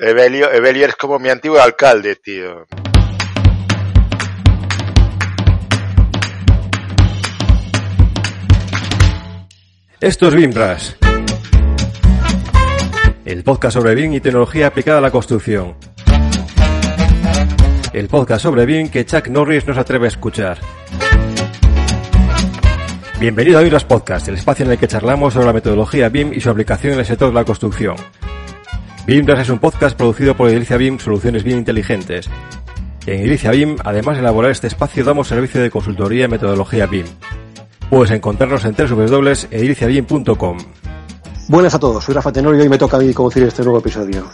Evelio, Evelio es como mi antiguo alcalde, tío. Esto es BIMRAS, el podcast sobre BIM y tecnología aplicada a la construcción. El podcast sobre BIM que Chuck Norris no se atreve a escuchar. Bienvenido a BIMRAS Podcast, el espacio en el que charlamos sobre la metodología BIM y su aplicación en el sector de la construcción. BIMRAS es un podcast producido por Edilicia BIM Soluciones BIM Inteligentes. En Edilicia BIM, además de elaborar este espacio, damos servicio de consultoría y metodología BIM. Puedes encontrarnos en www.ediliciabim.com. Buenas a todos, soy Rafa Tenorio y me toca a mí conducir este nuevo episodio.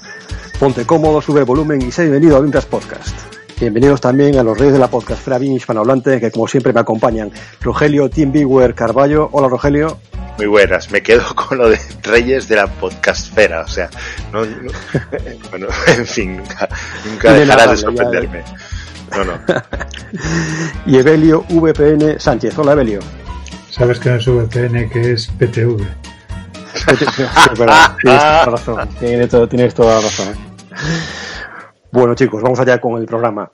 Ponte cómodo, sube el volumen y sé bienvenido a Vintas Podcast. Bienvenidos también a los reyes de la podcastfera BIM hispanohablante que como siempre me acompañan. Rogelio Tim Bigwer Carballo. Hola Rogelio. Muy buenas, me quedo con lo de reyes de la podcastfera, o sea, no, no- bueno, en fin, nunca, nunca De dejará nada, de sorprenderme. No, no. Y Evelio VPN Sánchez. Hola Evelio. Sabes que no es VPN, que es PTV. Es verdad, tienes toda la razón. Tienes, todo- tienes toda la razón. Bueno chicos, vamos allá con el programa.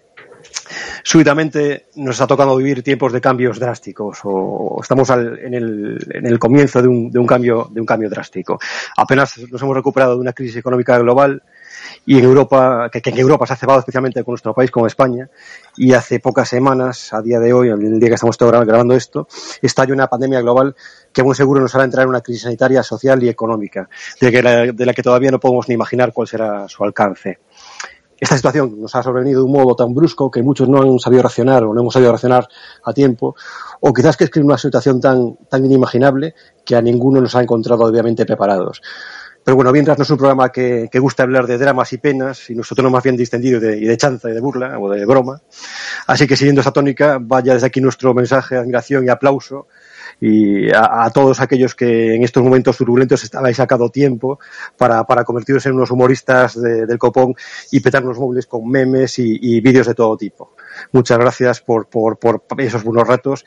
Súbitamente nos está tocando vivir tiempos de cambios drásticos o estamos en, el, en comienzo de un, cambio, drástico. Apenas nos hemos recuperado de una crisis económica global y en Europa, que, en Europa se ha cebado especialmente con nuestro país, con España, y hace pocas semanas, a día de hoy, el día que estamos gra- grabando esto, estalla una pandemia global que muy seguro nos hará entrar en una crisis sanitaria, social y económica, de la que todavía no podemos ni imaginar cuál será su alcance. Esta situación nos ha sobrevenido de un modo tan brusco que muchos no han sabido reaccionar o no hemos sabido reaccionar a tiempo, o quizás que es una situación tan, tan inimaginable que a ninguno nos ha encontrado obviamente preparados. Pero bueno, mientras no es un programa que, que gusta hablar de dramas y penas, y tono más bien distendido y de, y de chanza y de burla o de broma. Así que siguiendo esa tónica, vaya desde aquí nuestro mensaje de admiración y aplauso y a, todos aquellos que en estos momentos turbulentos habéis sacado tiempo para, para convertiros en unos humoristas de- del copón y petar los móviles con memes y, vídeos de todo tipo. Muchas gracias por, por, esos buenos ratos.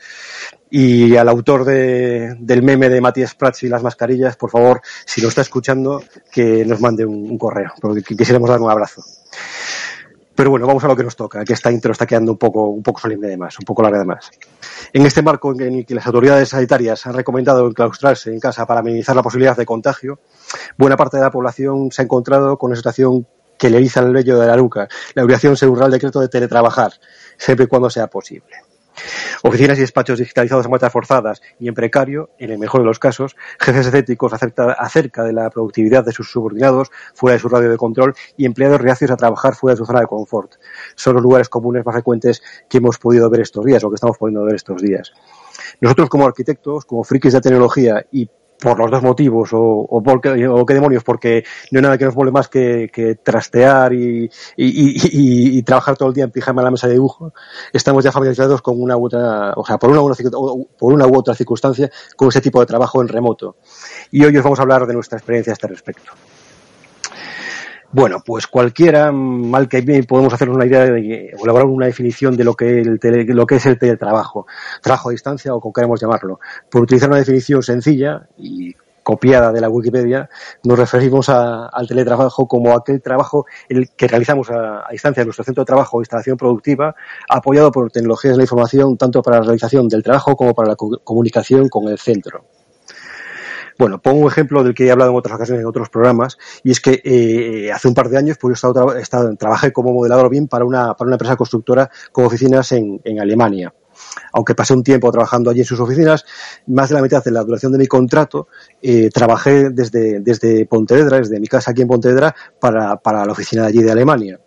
Y al autor de- del meme de Matías Prats y las mascarillas, por favor, si lo está escuchando, que nos mande un, un correo, porque qu- quisiéramos dar un abrazo. Pero bueno, vamos a lo que nos toca, que esta intro está quedando un poco, un poco solemne de más, un poco larga de más. En este marco en el que las autoridades sanitarias han recomendado enclaustrarse en casa para minimizar la posibilidad de contagio, buena parte de la población se ha encontrado con una situación que le eriza el vello de la nuca, la obligación según Real Decreto de teletrabajar, siempre y cuando sea posible. Oficinas y despachos digitalizados a marchas forzadas y en precario, en el mejor de los casos, jefes escépticos acerca, acerca de la productividad de sus subordinados fuera de su radio de control y empleados reacios a trabajar fuera de su zona de confort. Son los lugares comunes más frecuentes que hemos podido ver estos días o que estamos pudiendo ver estos días. Nosotros como arquitectos, como frikis de tecnología y por los dos motivos, o, o, o qué demonios, porque no hay nada que nos mole más que, trastear y, trabajar todo el día en pijama en la mesa de dibujo, estamos ya familiarizados con una u otra, o sea, por una, u por una u otra circunstancia, con ese tipo de trabajo en remoto. Y hoy os vamos a hablar de nuestra experiencia a este respecto. Bueno, pues cualquiera, mal que bien, podemos hacer una idea de elaborar una definición de lo que, el lo que es el teletrabajo, trabajo a distancia o como queremos llamarlo. Por utilizar una definición sencilla y copiada de la Wikipedia, nos referimos a, al teletrabajo como aquel trabajo el que realizamos a, distancia en nuestro centro de trabajo o instalación productiva, apoyado por tecnologías de la información tanto para la realización del trabajo como para la co comunicación con el centro. Bueno, pongo un ejemplo del que he hablado en otras ocasiones en otros programas, y es que eh, hace un par de años pues, yo he estado, trabajé como modelador BIM para una, para una empresa constructora con oficinas en, en Alemania. Aunque pasé un tiempo trabajando allí en sus oficinas, más de la mitad de la duración de mi contrato eh, trabajé desde, desde Pontevedra, desde mi casa aquí en Pontevedra, para, para la oficina de allí de Alemania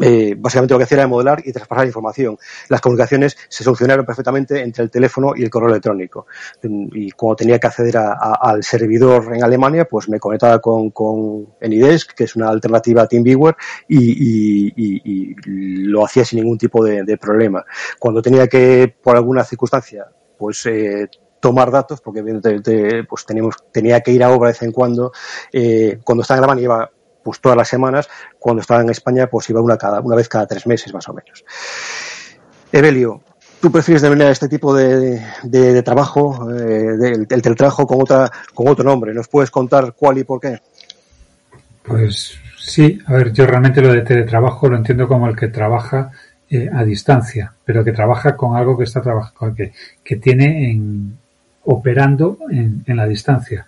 eh, básicamente lo que hacía era modelar y traspasar información. Las comunicaciones se solucionaron perfectamente entre el teléfono y el correo electrónico. Y cuando tenía que acceder al servidor en Alemania, pues me conectaba con, con Anydesk, que es una alternativa a TeamViewer, y, y, lo hacía sin ningún tipo de, problema. Cuando tenía que, por alguna circunstancia, pues eh, tomar datos, porque evidentemente pues teníamos, tenía que ir a obra de vez en cuando. Eh, cuando estaba en Alemania iba pues todas las semanas, cuando estaba en España pues iba una, cada, una vez cada tres meses más o menos. Evelio, ¿tú prefieres de venir a este tipo de, de, trabajo, eh, del, teletrabajo con, otra, con otro nombre? ¿Nos puedes contar cuál y por qué? Pues sí, a ver, yo realmente lo de teletrabajo lo entiendo como el que trabaja eh, a distancia, pero que trabaja con algo que está trabajando, que, que tiene en, operando en, en la distancia.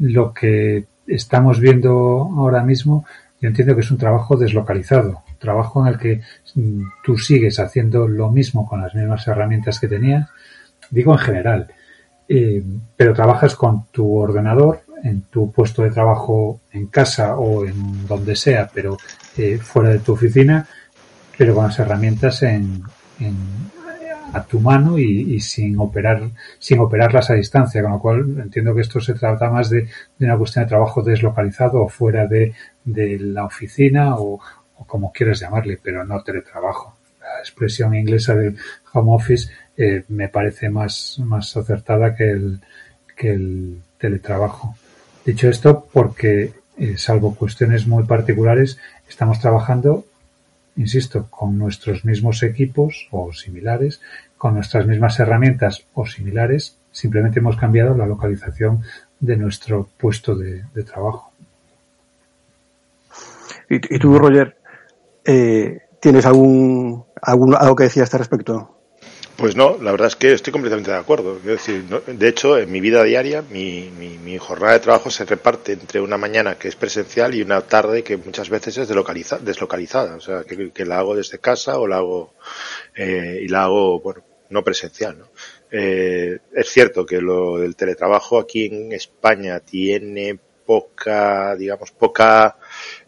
Lo que estamos viendo ahora mismo, yo entiendo que es un trabajo deslocalizado, trabajo en el que mm, tú sigues haciendo lo mismo con las mismas herramientas que tenías, digo en general, eh, pero trabajas con tu ordenador en tu puesto de trabajo en casa o en donde sea, pero eh, fuera de tu oficina, pero con las herramientas en, en a tu mano y, sin operar sin operarlas a distancia con lo cual entiendo que esto se trata más de, una cuestión de trabajo deslocalizado o fuera de, la oficina o, como quieras llamarle pero no teletrabajo. La expresión inglesa del home office eh, me parece más más acertada que el que el teletrabajo. Dicho esto porque eh, salvo cuestiones muy particulares estamos trabajando insisto, con nuestros mismos equipos o similares, con nuestras mismas herramientas o similares, simplemente hemos cambiado la localización de nuestro puesto de, trabajo. ¿Y, tú, Roger, eh, tienes algún, algún, algo que decir a este respecto? Pues no, la verdad es que estoy completamente de acuerdo. decir, de hecho, en mi vida diaria, mi, mi, jornada de trabajo se reparte entre una mañana que es presencial y una tarde que muchas veces es deslocalizada. O sea, que, la hago desde casa o la hago, eh, y la hago, bueno, no presencial. ¿no? Eh, es cierto que lo del teletrabajo aquí en España tiene poca, digamos, poca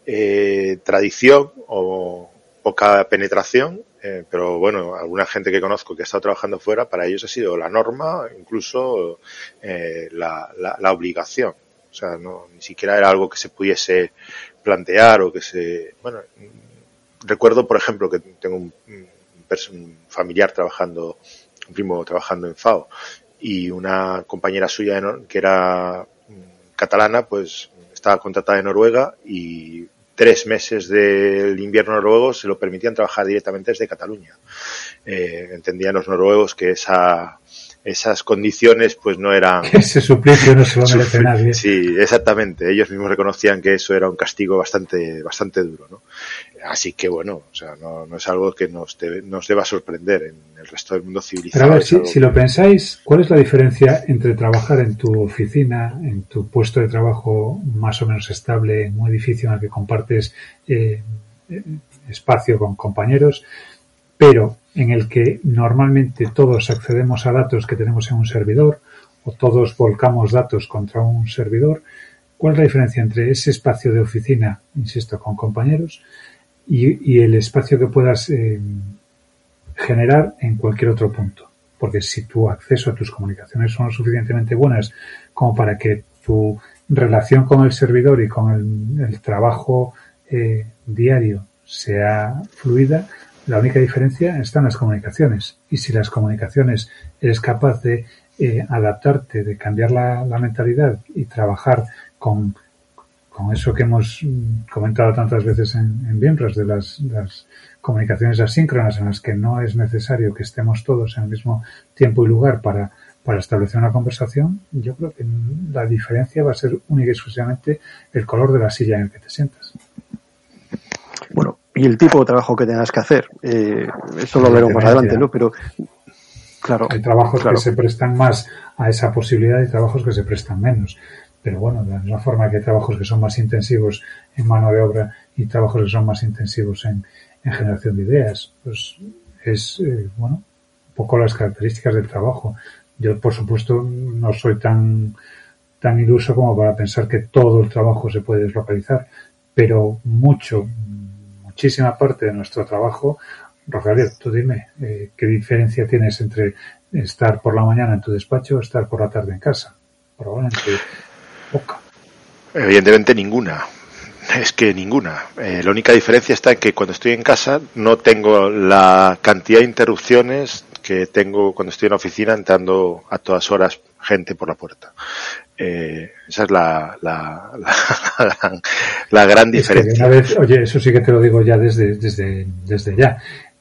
eh, tradición o poca penetración eh, pero bueno, alguna gente que conozco que ha estado trabajando fuera, para ellos ha sido la norma, incluso eh, la, la, obligación. O sea, no, ni siquiera era algo que se pudiese plantear o que se, bueno, recuerdo, por ejemplo, que tengo un, un familiar trabajando, un primo trabajando en FAO y una compañera suya que era catalana, pues estaba contratada en Noruega y tres meses del invierno noruego se lo permitían trabajar directamente desde Cataluña. Eh, entendían los noruegos que esa, esas condiciones pues no eran... Ese suplicio no se lo merece nadie. Sí, exactamente. Ellos mismos reconocían que eso era un castigo bastante, bastante duro, ¿no? Así que bueno, o sea, no, no es algo que nos, nos deba sorprender en el resto del mundo civilizado. Pero a ver, si, si, lo pensáis, ¿cuál es la diferencia entre trabajar en tu oficina, en tu puesto de trabajo más o menos estable, en un edificio en el que compartes eh, espacio con compañeros, pero en el que normalmente todos accedemos a datos que tenemos en un servidor o todos volcamos datos contra un servidor? ¿Cuál es la diferencia entre ese espacio de oficina, insisto, con compañeros, y, el espacio que puedas eh, generar en cualquier otro punto. Porque si tu acceso a tus comunicaciones son suficientemente buenas como para que tu relación con el servidor y con el, trabajo eh, diario sea fluida, la única diferencia está en las comunicaciones. Y si las comunicaciones eres capaz de eh, adaptarte, de cambiar la, la mentalidad y trabajar con con eso que hemos comentado tantas veces en, en de las, comunicaciones asíncronas en las que no es necesario que estemos todos en el mismo tiempo y lugar para, para establecer una conversación, yo creo que la diferencia va a ser única y exclusivamente el color de la silla en el que te sientas. Bueno, y el tipo de trabajo que tengas que hacer. Eh, eso lo veremos más adelante, ¿no? Pero, claro. Hay trabajos que se prestan más a esa posibilidad y trabajos que se prestan menos. Pero bueno, de la misma forma que hay trabajos que son más intensivos en mano de obra y trabajos que son más intensivos en, generación de ideas, pues es, eh, bueno, un poco las características del trabajo. Yo, por supuesto, no soy tan, tan iluso como para pensar que todo el trabajo se puede deslocalizar, pero mucho, muchísima parte de nuestro trabajo, Rogelio, tú dime, eh, ¿qué diferencia tienes entre estar por la mañana en tu despacho o estar por la tarde en casa? Probablemente poca. Evidentemente ninguna. Es que ninguna. Eh, la única diferencia está en que cuando estoy en casa no tengo la cantidad de interrupciones que tengo cuando estoy en la oficina entrando a todas horas gente por la puerta. Eh, esa es la, la, la, gran diferencia. oye, eso sí que te lo digo ya desde, desde, desde ya.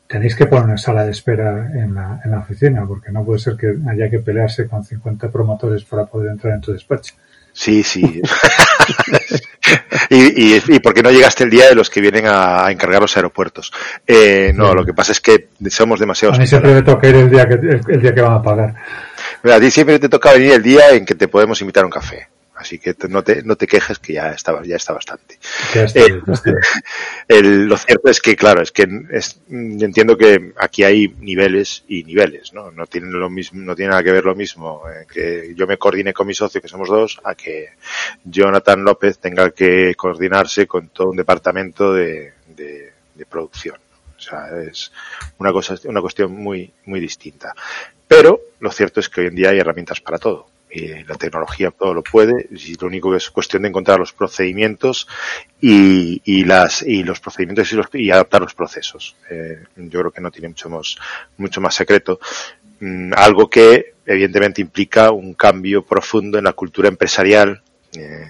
Tenéis que poner una sala de espera en la, en la oficina, porque no puede ser que haya que pelearse con 50 promotores para poder entrar en tu despacho. Sí, sí. y, y, y, por qué no llegaste el día de los que vienen a, encargar los aeropuertos? Eh, no, lo que pasa es que somos demasiados. A mí siempre me toca ir el día que, el, día que van a pagar. a ti siempre te toca venir el día en que te podemos invitar a un café. Así que no te, no te quejes que ya está, ya está bastante. Eh, el, lo cierto es que, claro, es que es, entiendo que aquí hay niveles y niveles, ¿no? No tienen lo mismo, no tiene nada que ver lo mismo eh, que yo me coordine con mi socio, que somos dos, a que Jonathan López tenga que coordinarse con todo un departamento de, de, de producción. O sea, es una cosa, una cuestión muy, muy distinta. Pero lo cierto es que hoy en día hay herramientas para todo y la tecnología todo lo puede y lo único que es cuestión de encontrar los procedimientos y, y las y los procedimientos y, los, y adaptar los procesos. Eh, yo creo que no tiene mucho más mucho más secreto. Mm, algo que evidentemente implica un cambio profundo en la cultura empresarial. Eh,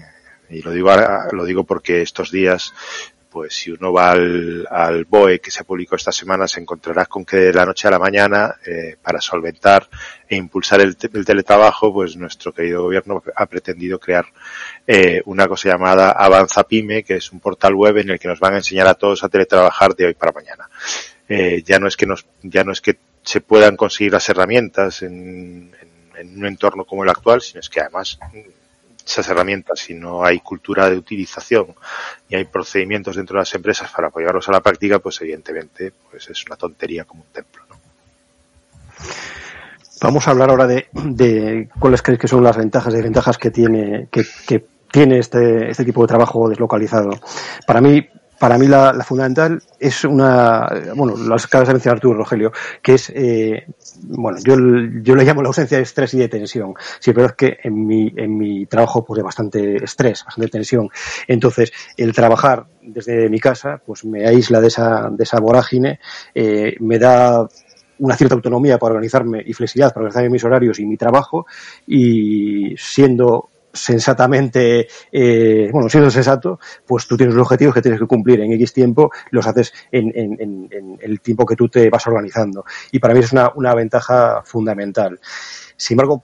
y lo digo lo digo porque estos días pues si uno va al, al, BOE que se publicó esta semana, se encontrará con que de la noche a la mañana, eh, para solventar e impulsar el, el, teletrabajo, pues nuestro querido gobierno ha pretendido crear eh, una cosa llamada Avanza Pyme, que es un portal web en el que nos van a enseñar a todos a teletrabajar de hoy para mañana. Eh, ya no es que nos, ya no es que se puedan conseguir las herramientas en, en, en un entorno como el actual, sino es que además esas herramientas, si no hay cultura de utilización y hay procedimientos dentro de las empresas para apoyarlos a la práctica, pues evidentemente pues es una tontería como un templo. Vamos a hablar ahora de, de cuáles creéis que son las ventajas y desventajas que tiene, que, que tiene este, este tipo de trabajo deslocalizado. Para mí, para mí la, la, fundamental es una, bueno, lo acabas de mencionar tú, Rogelio, que es, eh, bueno, yo, yo le llamo la ausencia de estrés y de tensión. Sí, pero es que en mi, en mi trabajo pues bastante estrés, bastante tensión. Entonces, el trabajar desde mi casa, pues me aísla de esa, de esa vorágine, eh, me da una cierta autonomía para organizarme y flexibilidad para organizar mis horarios y mi trabajo y siendo sensatamente, eh, bueno, siendo sensato, pues tú tienes unos objetivos que tienes que cumplir en X tiempo, los haces en, en, en, en el tiempo que tú te vas organizando. Y para mí es una, una ventaja fundamental. Sin embargo,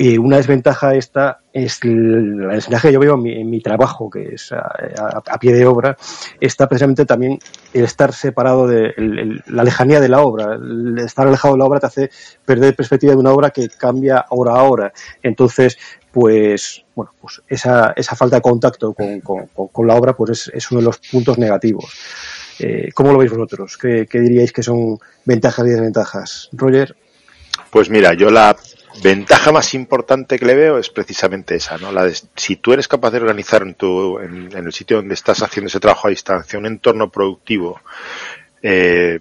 eh, una desventaja esta es la desventaja que yo veo en mi, en mi trabajo, que es a, pie de obra, está precisamente también el estar separado de el, la lejanía de la obra. El estar alejado de la obra te hace perder perspectiva de una obra que cambia hora a hora. Entonces, pues bueno, pues esa, esa falta de contacto con, con, la obra pues es, es, uno de los puntos negativos. Eh, ¿Cómo lo veis vosotros? ¿Qué, ¿Qué, diríais que son ventajas y desventajas? Roger. Pues mira, yo la ventaja más importante que le veo es precisamente esa, ¿no? La de, si tú eres capaz de organizar en, tu, en, en el sitio donde estás haciendo ese trabajo a distancia un entorno productivo, eh,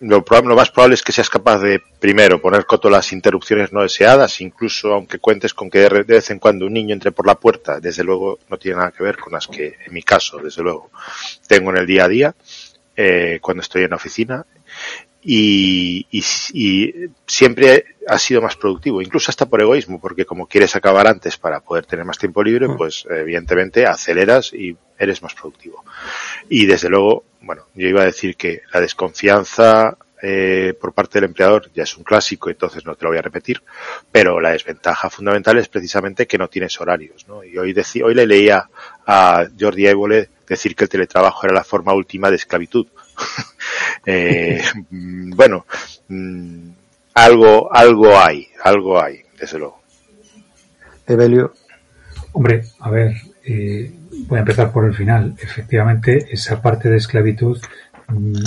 lo, lo, más probable es que seas capaz de, primero, poner coto a las interrupciones no deseadas, incluso aunque cuentes con que de vez en cuando un niño entre por la puerta, desde luego no tiene nada que ver con las que, en mi caso, desde luego, tengo en el día a día, eh, cuando estoy en la oficina, y, y, y, siempre ha sido más productivo, incluso hasta por egoísmo, porque como quieres acabar antes para poder tener más tiempo libre, pues evidentemente aceleras y eres más productivo. Y desde luego, bueno, yo iba a decir que la desconfianza eh, por parte del empleador ya es un clásico, entonces no te lo voy a repetir, pero la desventaja fundamental es precisamente que no tienes horarios, ¿no? Y hoy, decí, hoy le leía a Jordi Évole decir que el teletrabajo era la forma última de esclavitud. eh, bueno, mmm, algo, algo hay, algo hay, desde luego. Evelio. Hombre, a ver, eh, voy a empezar por el final. Efectivamente, esa parte de esclavitud mmm,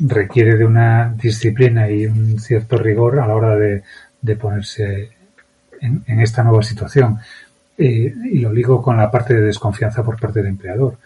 requiere de una disciplina y un cierto rigor a la hora de, de ponerse en, en, esta nueva situación. Eh, y lo ligo con la parte de desconfianza por parte del empleador.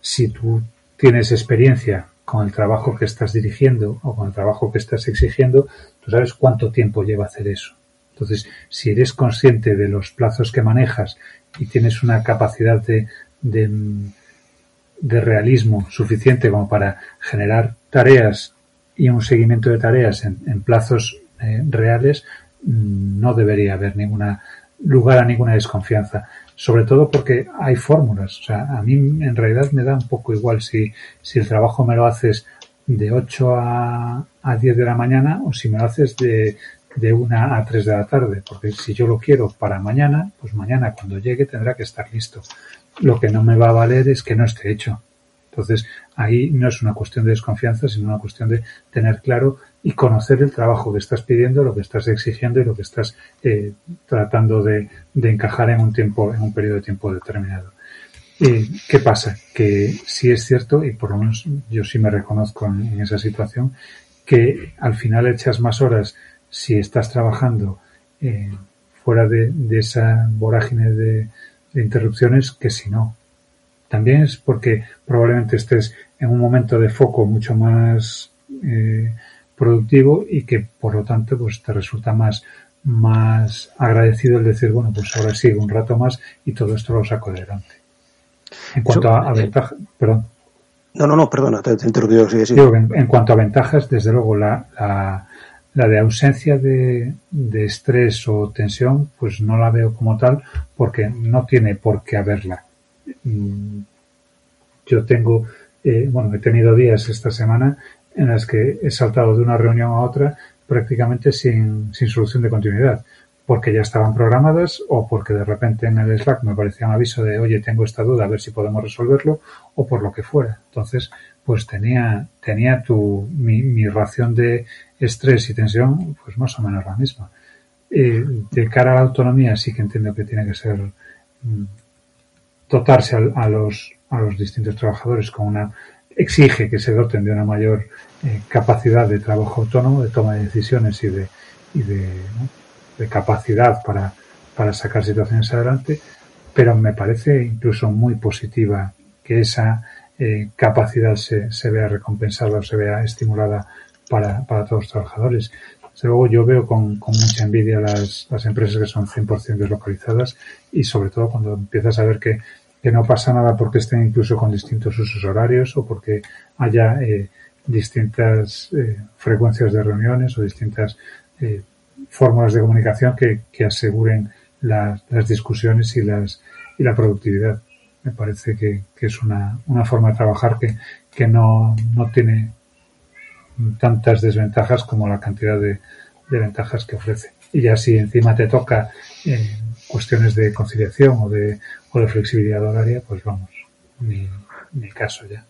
Si tú tienes experiencia con el trabajo que estás dirigiendo o con el trabajo que estás exigiendo, tú sabes cuánto tiempo lleva hacer eso. Entonces, si eres consciente de los plazos que manejas y tienes una capacidad de, de, realismo suficiente como para generar tareas y un seguimiento de tareas en, plazos eh, reales, mm, no debería haber ninguna lugar a ninguna desconfianza. Sobre todo porque hay fórmulas. O sea, a mí en realidad me da un poco igual si, si el trabajo me lo haces de 8 a, a 10 de la mañana o si me lo haces de, de 1 a 3 de la tarde. Porque si yo lo quiero para mañana, pues mañana cuando llegue tendrá que estar listo. Lo que no me va a valer es que no esté hecho. Entonces, ahí no es una cuestión de desconfianza, sino una cuestión de tener claro y conocer el trabajo que estás pidiendo, lo que estás exigiendo y lo que estás eh, tratando de, encajar en un tiempo, en un periodo de tiempo determinado. ¿Qué pasa? Que sí es cierto, y por lo menos yo sí me reconozco en, esa situación, que al final echas más horas si estás trabajando eh, fuera de, esa vorágine de, interrupciones que si no. También es porque probablemente estés en un momento de foco mucho más eh, productivo y que por lo tanto pues te resulta más más agradecido el decir bueno pues ahora sigo un rato más y todo esto lo saco adelante en cuanto a, eh, ventajas perdón. No no no perdona te, te en, cuanto a ventajas desde luego la, la, la de ausencia de, de, estrés o tensión pues no la veo como tal porque no tiene por qué haberla. Mm, yo tengo eh, bueno he tenido días esta semana en las que he saltado de una reunión a otra prácticamente sin, sin solución de continuidad, porque ya estaban programadas o porque de repente en el Slack me aparecía un aviso de oye tengo esta duda a ver si podemos resolverlo o por lo que fuera. Entonces, pues tenía, tenía tu, mi, mi ración de estrés y tensión pues más o menos la misma. Eh, de cara a la autonomía sí que entiendo que tiene que ser mm, dotarse a, los, a los distintos trabajadores con una exige que se doten de una mayor eh, capacidad de trabajo autónomo, de toma de decisiones y de, y de, capacidad para, para sacar situaciones adelante, pero me parece incluso muy positiva que esa eh, capacidad se, se, vea recompensada o se vea estimulada para, para todos los trabajadores. Desde luego yo veo con, con mucha envidia las, las empresas que son 100% deslocalizadas y sobre todo cuando empiezas a ver que que no pasa nada porque estén incluso con distintos usos horarios o porque haya eh, distintas eh, frecuencias de reuniones o distintas eh, fórmulas de comunicación que, que aseguren las, las, discusiones y, las, y la productividad. Me parece que, que es una, una, forma de trabajar que, que no, no, tiene tantas desventajas como la cantidad de, ventajas que ofrece. Y ya si encima te toca cuestiones de conciliación o de, o de flexibilidad horaria, pues vamos, mi, mi caso ya.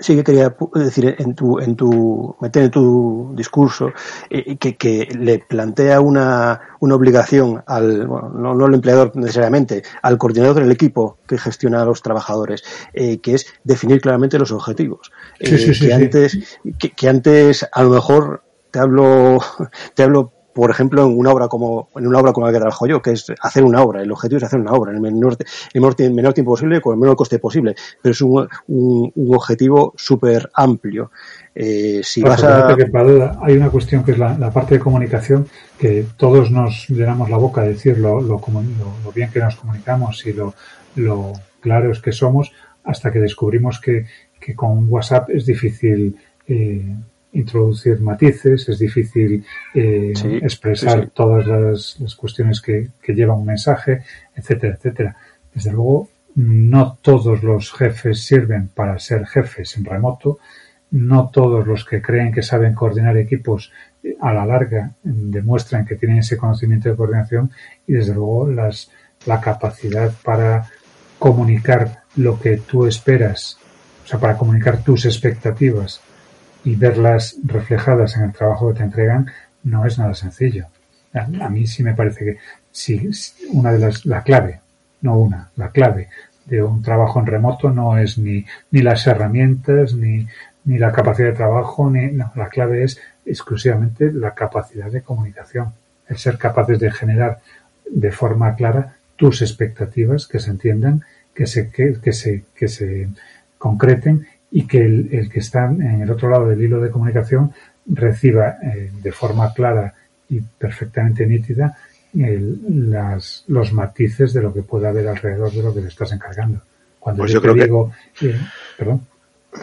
Sí que quería decir en tu, en tu, meter en tu discurso eh, que, que, le plantea una, una obligación al, bueno, no, no, al empleador necesariamente, al coordinador del equipo que gestiona a los trabajadores, eh, que es definir claramente los objetivos. Sí, sí, eh, sí, que antes, que, que, antes a lo mejor te hablo, te hablo por ejemplo, en una obra como en una obra como la que trabajo yo, que es hacer una obra. El objetivo es hacer una obra en el menor, el menor, el menor tiempo posible con el menor coste posible. Pero es un, un, un objetivo súper amplio. Eh, si vas a... que hay una cuestión que es la, la, parte de comunicación que todos nos llenamos la boca a decir lo, lo, lo, lo bien que nos comunicamos y lo, lo claros que somos hasta que descubrimos que, que con WhatsApp es difícil eh, introducir matices, es difícil eh, sí, expresar sí, todas las, las cuestiones que, que, lleva un mensaje, etcétera, etcétera. Desde luego, no todos los jefes sirven para ser jefes en remoto, no todos los que creen que saben coordinar equipos eh, a la larga demuestran que tienen ese conocimiento de coordinación y desde luego las, la capacidad para comunicar lo que tú esperas, o sea, para comunicar tus expectativas y verlas reflejadas en el trabajo que te entregan no es nada sencillo. A, mí sí me parece que sí, una de las, la clave, no una, la clave de un trabajo en remoto no es ni, ni las herramientas, ni, ni la capacidad de trabajo, ni, no, la clave es exclusivamente la capacidad de comunicación, el ser capaces de generar de forma clara tus expectativas, que se entiendan, que se, que se, que se concreten y que el, que está en el otro lado del hilo de comunicación reciba eh, de forma clara y perfectamente nítida las, los matices de lo que pueda haber alrededor de lo que le estás encargando. Cuando pues yo, te digo, eh, perdón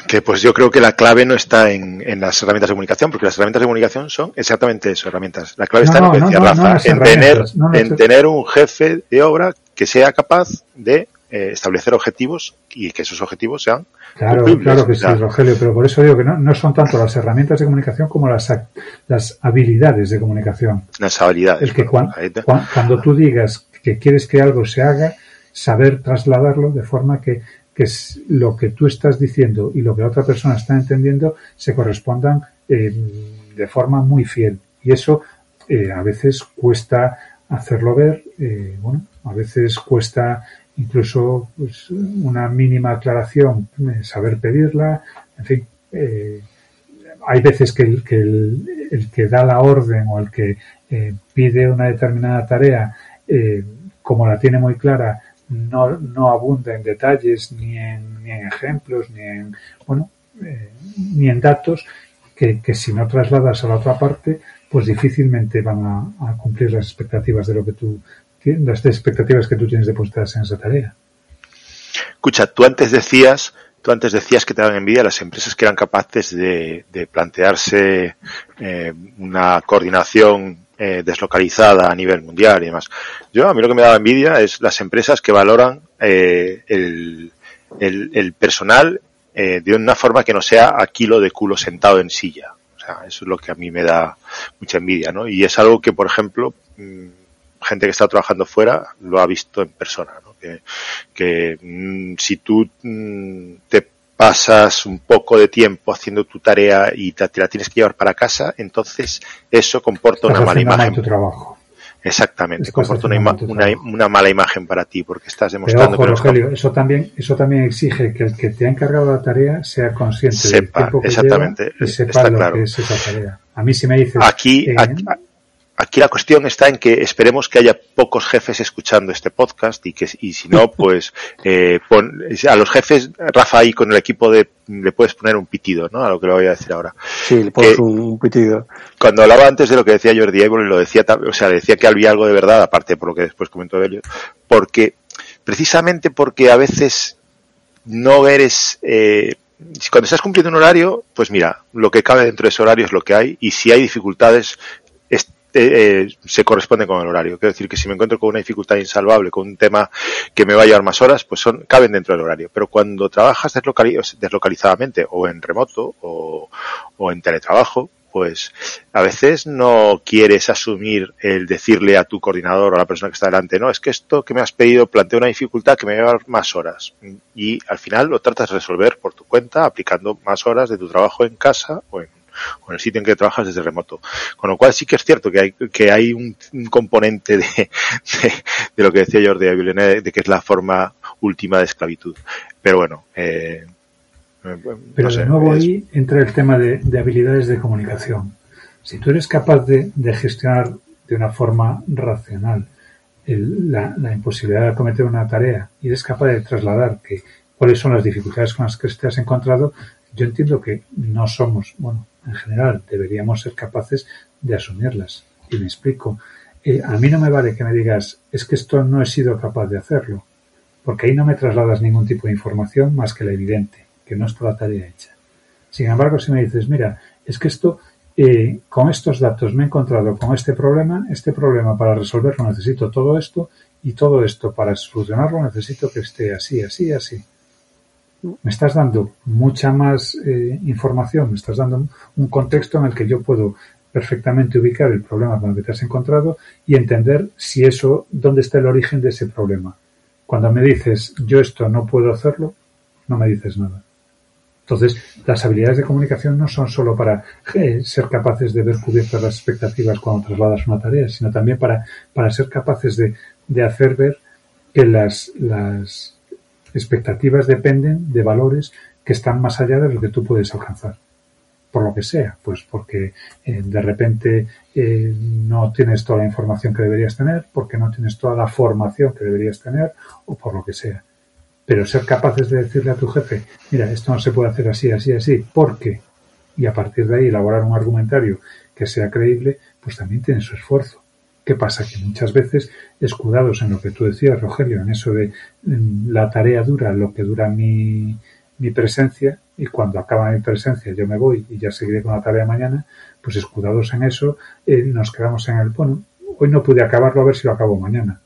que pues yo creo que la clave no está en, en, las herramientas de comunicación, porque las herramientas de comunicación son exactamente eso, herramientas. La clave está en lo que decía Rafa, en tener, en tener un jefe de obra que sea capaz de eh, establecer objetivos y que esos objetivos sean Claro, claro que sí, Rogelio, pero por eso digo que no, no son tanto las herramientas de comunicación como las, las habilidades de comunicación. Las habilidades. El que cuando tú digas que quieres que algo se haga, saber trasladarlo de forma que que lo que tú estás diciendo y lo que la otra persona está entendiendo se correspondan eh, de forma muy fiel. Y eso eh, a veces cuesta hacerlo ver, eh, bueno, a veces cuesta incluso pues, una mínima aclaración, saber pedirla, en fin. hay veces que, el que, el, que da la orden o el que pide una determinada tarea, como la tiene muy clara, no, no abunda en detalles, ni en, ni en ejemplos, ni en, bueno, eh, ni en datos que, que, si no trasladas a la otra parte, pues difícilmente van a, cumplir las expectativas de lo que tú, las expectativas que tú tienes depositadas en esa tarea. Escucha, tú antes decías, tú antes decías que te daban envidia las empresas que eran capaces de, de plantearse eh, una coordinación eh, deslocalizada a nivel mundial y demás. Yo, a mí lo que me da envidia es las empresas que valoran eh, el, el, personal eh, de una forma que no sea a kilo de culo sentado en silla. O sea, eso es lo que a mí me da mucha envidia, ¿no? Y es algo que, por ejemplo, mm, gente que está trabajando fuera lo ha visto en persona, ¿no? Que, que mm, si tú mm, te pasas un poco de tiempo haciendo tu tarea y te, la tienes que llevar para casa, entonces eso comporta una mala imagen. Tu trabajo. Exactamente, comporta una, una, mala imagen para ti porque estás demostrando que Rogelio, eso también eso también exige que el que te ha encargado la tarea sea consciente del tiempo que exactamente, lleva y sepa lo que es esa tarea. A mí si me dices aquí, eh, Aquí la cuestión está en que esperemos que haya pocos jefes escuchando este podcast y que y si no, pues eh, a los jefes, Rafa ahí con el equipo de le puedes poner un pitido, ¿no? A lo que le voy a decir ahora. Sí, le pones un pitido. Cuando hablaba antes de lo que decía Jordi Évole, lo decía, o sea, decía que había algo de verdad, aparte por lo que después comentó Belio, porque precisamente porque a veces no eres eh, cuando estás cumpliendo un horario, pues mira, lo que cabe dentro de ese horario es lo que hay y si hay dificultades, eh, se corresponde con el horario. Quiero decir que si me encuentro con una dificultad insalvable, con un tema que me va a llevar más horas, pues son, caben dentro del horario. Pero cuando trabajas deslocalizadamente o en remoto o, en teletrabajo, pues a veces no quieres asumir el decirle a tu coordinador o a la persona que está delante, no, es que esto que me has pedido plantea una dificultad que me va a llevar más horas. Y al final lo tratas de resolver por tu cuenta, aplicando más horas de tu trabajo en casa o en o en el sitio en que trabajas desde remoto. Con lo cual sí que es cierto que hay, que hay un, componente de, de, lo que decía Jordi de, de que es la forma última de esclavitud. Pero bueno, eh, pero de nuevo ahí entra el tema de, habilidades de comunicación. Si tú eres capaz de, gestionar de una forma racional la, la, imposibilidad de acometer una tarea y eres capaz de trasladar que, cuáles son las dificultades con las que te has encontrado, yo entiendo que no somos, bueno, en general deberíamos ser capaces de asumirlas. Y me explico. Eh, a mí no me vale que me digas, es que esto no he sido capaz de hacerlo, porque ahí no me trasladas ningún tipo de información más que la evidente, que no está la tarea hecha. Sin embargo, si me dices, mira, es que esto, eh, con estos datos me he encontrado con este problema, este problema para resolverlo necesito todo esto, y todo esto para solucionarlo necesito que esté así, así, así me estás dando mucha más eh, información, me estás dando un contexto en el que yo puedo perfectamente ubicar el problema con el que te has encontrado y entender si eso, dónde está el origen de ese problema. Cuando me dices yo esto no puedo hacerlo, no me dices nada. Entonces, las habilidades de comunicación no son solo para eh, ser capaces de ver cubiertas las expectativas cuando trasladas una tarea, sino también para, para ser capaces de, de hacer ver que las, las, expectativas dependen de valores que están más allá de lo que tú puedes alcanzar. Por lo que sea, pues porque eh, de repente eh, no tienes toda la información que deberías tener, porque no tienes toda la formación que deberías tener, o por lo que sea. pero ser capaces de decirle a tu jefe, mira, esto no se puede hacer así, así, así, ¿por qué? Y a partir de ahí elaborar un argumentario que sea creíble, pues también tiene su esfuerzo. ¿Qué pasa? Que muchas veces, escudados en lo que tú decías, Rogelio, en eso de la tarea dura, lo que dura mi, mi presencia, y cuando acaba mi presencia yo me voy y ya seguiré con la tarea mañana, pues escudados en eso, eh, nos quedamos en el, bueno, hoy no pude acabarlo, a ver si lo acabo mañana.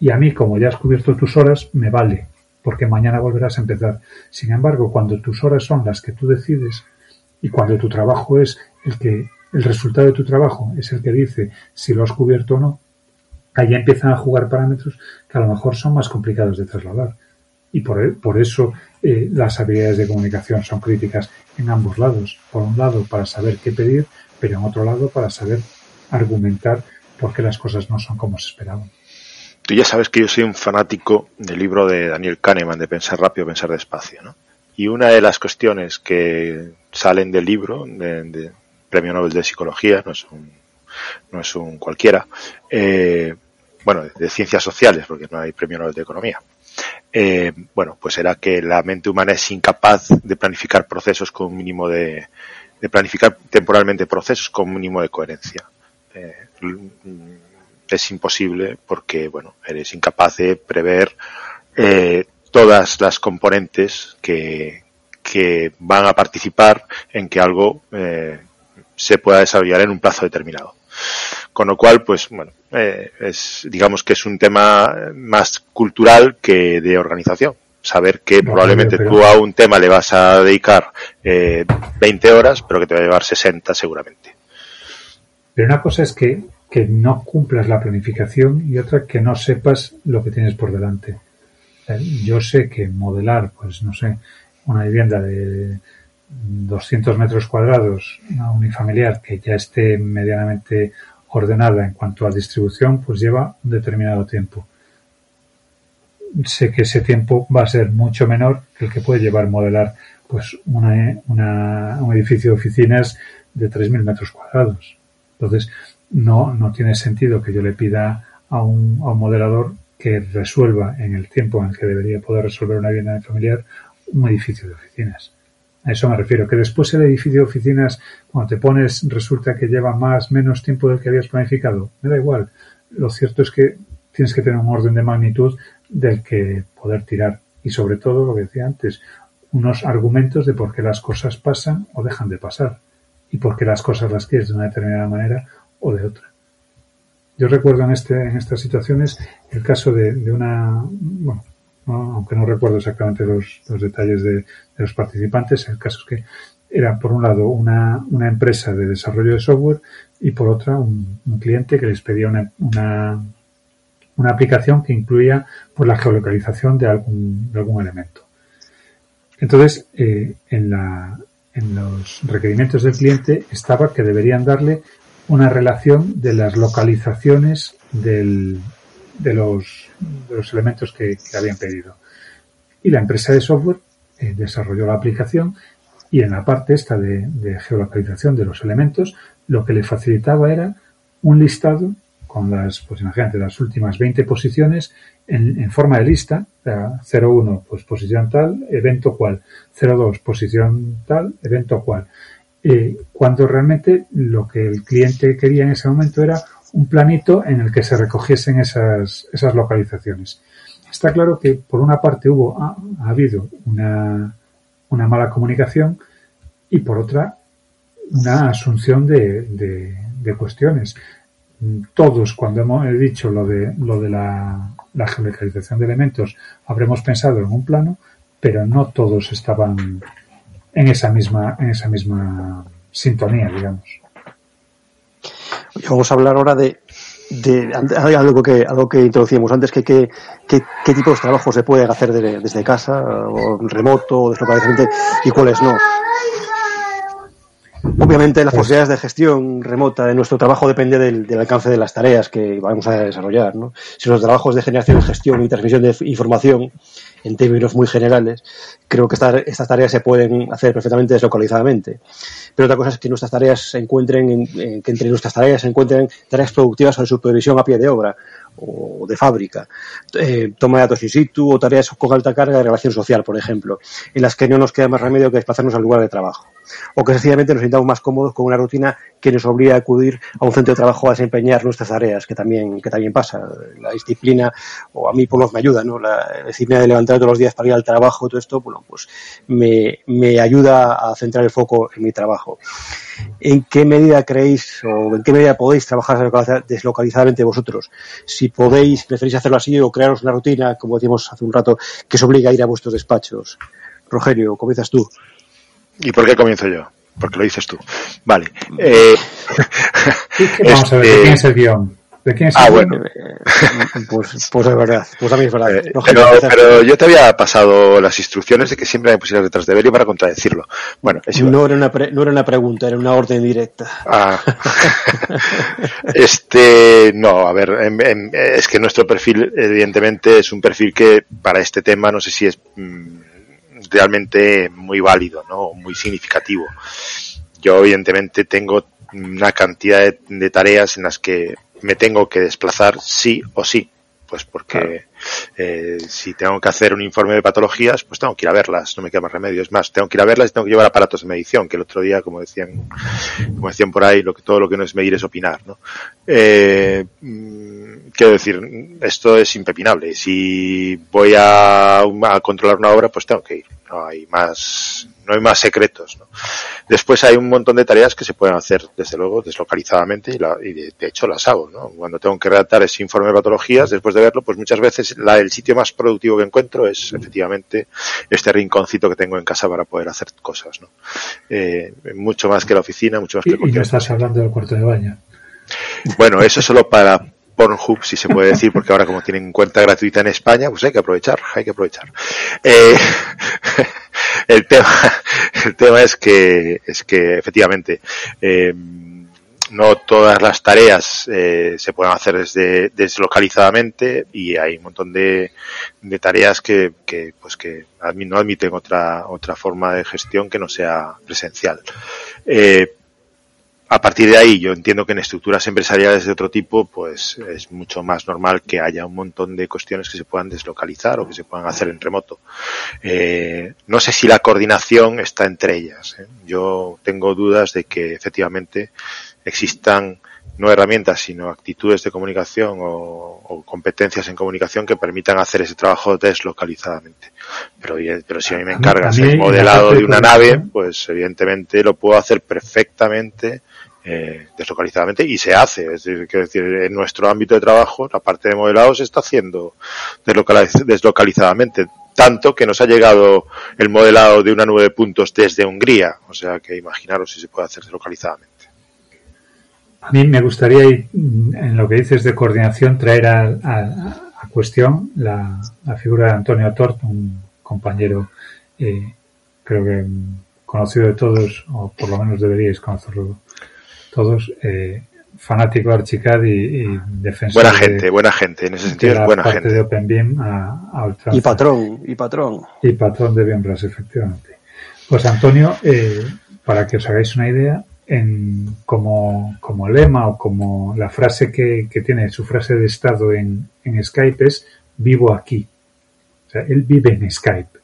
Y a mí, como ya has cubierto tus horas, me vale, porque mañana volverás a empezar. Sin embargo, cuando tus horas son las que tú decides y cuando tu trabajo es el que, el resultado de tu trabajo es el que dice si lo has cubierto o no, ahí empiezan a jugar parámetros que a lo mejor son más complicados de trasladar. Y por, eso eh, las habilidades de comunicación son críticas en ambos lados. Por un lado, para saber qué pedir, pero en otro lado, para saber argumentar por qué las cosas no son como se esperaban. Tú ya sabes que yo soy un fanático del libro de Daniel Kahneman de Pensar rápido, pensar despacio, ¿no? Y una de las cuestiones que salen del libro, de, Premio Nobel de Psicología, no es un, no es un cualquiera, eh, bueno, de, ciencias sociales, porque no hay Premio Nobel de Economía. Eh, bueno, pues era que la mente humana es incapaz de planificar procesos con un mínimo de, de planificar temporalmente procesos con un mínimo de coherencia. Eh, es imposible porque, bueno, eres incapaz de prever eh, todas las componentes que, que van a participar en que algo eh, se pueda desarrollar en un plazo determinado. Con lo cual, pues bueno, eh, es, digamos que es un tema más cultural que de organización. Saber que probablemente tú a un tema le vas a dedicar eh, 20 horas, pero que te va a llevar 60 seguramente. Pero una cosa es que, que no cumplas la planificación y otra que no sepas lo que tienes por delante. Yo sé que modelar, pues no sé, una vivienda de 200 metros cuadrados, una unifamiliar que ya esté medianamente ordenada en cuanto a distribución, pues lleva un determinado tiempo. Sé que ese tiempo va a ser mucho menor que el que puede llevar modelar pues una, una, un edificio de oficinas de 3.000 metros cuadrados. Entonces, no, no tiene sentido que yo le pida a un, a un modelador que resuelva en el tiempo en que debería poder resolver una vivienda familiar un edificio de oficinas. A eso me refiero, que después el edificio de oficinas, cuando te pones, resulta que lleva más, menos tiempo del que habías planificado. Me da igual. Lo cierto es que tienes que tener un orden de magnitud del que poder tirar. Y sobre todo, lo que decía antes, unos argumentos de por qué las cosas pasan o dejan de pasar. Y por qué las cosas las quieres de una determinada manera o de otra. Yo recuerdo en, este, en estas situaciones el caso de, una, bueno, aunque no recuerdo exactamente los, detalles de, los participantes, el caso es que era por un lado una, empresa de desarrollo de software y por otra un, cliente que les pedía una, una, aplicación que incluía pues, la geolocalización de algún, de algún elemento. Entonces, eh, en los requerimientos del cliente estaba que deberían darle una relación de las localizaciones del, de, los, de los elementos que, habían pedido. Y la empresa de software eh, desarrolló la aplicación y en la parte esta de, geolocalización de los elementos lo que le facilitaba era un listado con las, pues imagínate, las últimas 20 posiciones en, en forma de lista, o sea, 01 pues posición tal, evento cual, 02 posición tal, evento cual. Eh, cuando realmente lo que el cliente quería en ese momento era un planito en el que se recogiesen esas, esas localizaciones. Está claro que por una parte hubo, ha, ha habido una, una, mala comunicación y por otra una asunción de, de, cuestiones. Todos, cuando hemos dicho lo de, lo de la, la geolocalización de elementos, habremos pensado en un plano, pero no todos estaban en esa misma, en esa misma sintonía, digamos. Vamos a hablar ahora de, de algo que algo que introducíamos antes, que qué qué tipos de trabajo se puede hacer de, desde casa, o remoto, o deslocalizadamente, y cuáles no. Obviamente, las posibilidades de gestión remota de nuestro trabajo depende del, alcance de las tareas que vamos a desarrollar. ¿no? Si los trabajos de generación, gestión y transmisión de información, en términos muy generales, creo que estas tareas se pueden hacer perfectamente deslocalizadamente. Pero otra cosa es que nuestras tareas se encuentren, que entre nuestras tareas se encuentren tareas productivas de supervisión a pie de obra o de fábrica, eh, toma de datos in situ o tareas con alta carga de relación social, por ejemplo, en las que no nos queda más remedio que desplazarnos al lugar de trabajo o que sencillamente nos sintamos más cómodos con una rutina que nos obliga a acudir a un centro de trabajo a desempeñar nuestras tareas, que también, que también pasa. La disciplina, o a mí por lo me ayuda, ¿no? La disciplina de levantar todos los días para ir al trabajo, todo esto, bueno, pues me, me ayuda a centrar el foco en mi trabajo. ¿En qué medida creéis o en qué medida podéis trabajar deslocalizadamente vosotros? Si podéis, preferís hacerlo así o crearos una rutina, como decíamos hace un rato, que os obliga a ir a vuestros despachos. Rogelio, comienzas tú. ¿Y por qué comienzo yo? Porque lo dices tú. Vale. Eh, Vamos a ver, ¿de quién es el guion? ¿De quién es ah, el bueno. Pues, pues es verdad. Pues a mí es verdad. Eh, pero, pero, yo te había pasado las instrucciones de que siempre me pusieras detrás de Beli para contradecirlo. Bueno, no, era una no era una pregunta, era una orden directa. Ah. este, no, a ver, es que nuestro perfil, evidentemente, es un perfil que para este tema no sé si es. Mm, realmente muy válido, ¿no? Muy significativo. Yo evidentemente tengo una cantidad de, tareas en las que me tengo que desplazar sí o sí. Pues porque eh, si tengo que hacer un informe de patologías, pues tengo que ir a verlas, no me queda más remedio. Es más, tengo que ir a verlas y tengo que llevar aparatos de medición, que el otro día, como decían, como decían por ahí, lo que todo lo que no es medir es opinar, ¿no? Eh, mm, quiero decir, esto es impepinable. Si voy a, a controlar una obra, pues tengo que ir no hay más, no hay más secretos. ¿no? Después hay un montón de tareas que se pueden hacer, desde luego, deslocalizadamente y, la, y de, hecho las hago. ¿no? Cuando tengo que redactar ese informe de patologías, después de verlo, pues muchas veces la, el sitio más productivo que encuentro es efectivamente este rinconcito que tengo en casa para poder hacer cosas. ¿no? Eh, mucho más que la oficina, mucho más que cualquier Y no estás hablando del cuarto de baño. Bueno, eso solo para Pornhub, si se puede decir, porque ahora como tienen cuenta gratuita en España, pues hay que aprovechar, hay que aprovechar. Eh, el tema, el tema es que, es que efectivamente, eh, no todas las tareas eh, se pueden hacer desde deslocalizadamente y hay un montón de, de tareas que, que, pues que no admiten otra otra forma de gestión que no sea presencial. A partir de ahí, yo entiendo que en estructuras empresariales de otro tipo, pues es mucho más normal que haya un montón de cuestiones que se puedan deslocalizar o que se puedan hacer en remoto. Eh, no sé si la coordinación está entre ellas. ¿eh? Yo tengo dudas de que efectivamente existan no herramientas, sino actitudes de comunicación o, o, competencias en comunicación que permitan hacer ese trabajo deslocalizadamente. Pero, pero si a mí me encargas el modelado de una nave, pues evidentemente lo puedo hacer perfectamente eh, deslocalizadamente y se hace. Es decir, en nuestro ámbito de trabajo, la parte de modelado se está haciendo deslocalizadamente. Tanto que nos ha llegado el modelado de una nube de puntos desde Hungría. O sea que imaginaros si se puede hacer deslocalizadamente. A mí me gustaría, ir, en lo que dices de coordinación, traer a, a, a cuestión la, la, figura de Antonio Tort, un compañero, eh, creo que conocido de todos, o por lo menos deberíais conocerlo todos, eh, fanático de Archicad y, y defensor buena gente, buena gente, en ese sentido es buena gente. de OpenBeam a, a y patrón, y patrón. Y patrón de VMware, efectivamente. Pues Antonio, eh, para que os hagáis una idea, en, como, como lema o como la frase que, que tiene, su frase de estado en, en Skype es vivo aquí. O sea, él vive en Skype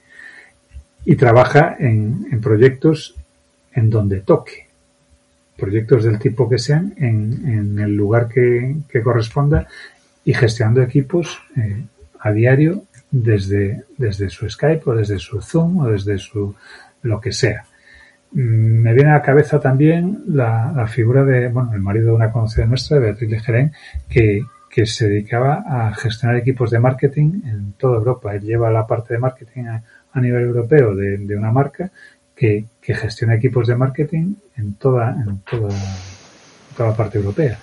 y trabaja en, en proyectos en donde toque proyectos del tipo que sean en, en el lugar que, corresponda y gestionando equipos eh, a diario desde, desde su Skype o desde su Zoom o desde su lo que sea. Mm, me viene a la cabeza también la, figura de, bueno, el marido de una conocida nuestra, Beatriz Lejerén, que, que se dedicaba a gestionar equipos de marketing en toda Europa. Él lleva la parte de marketing a, nivel europeo de, una marca que, gestiona equipos de marketing en toda, en toda, toda parte europea.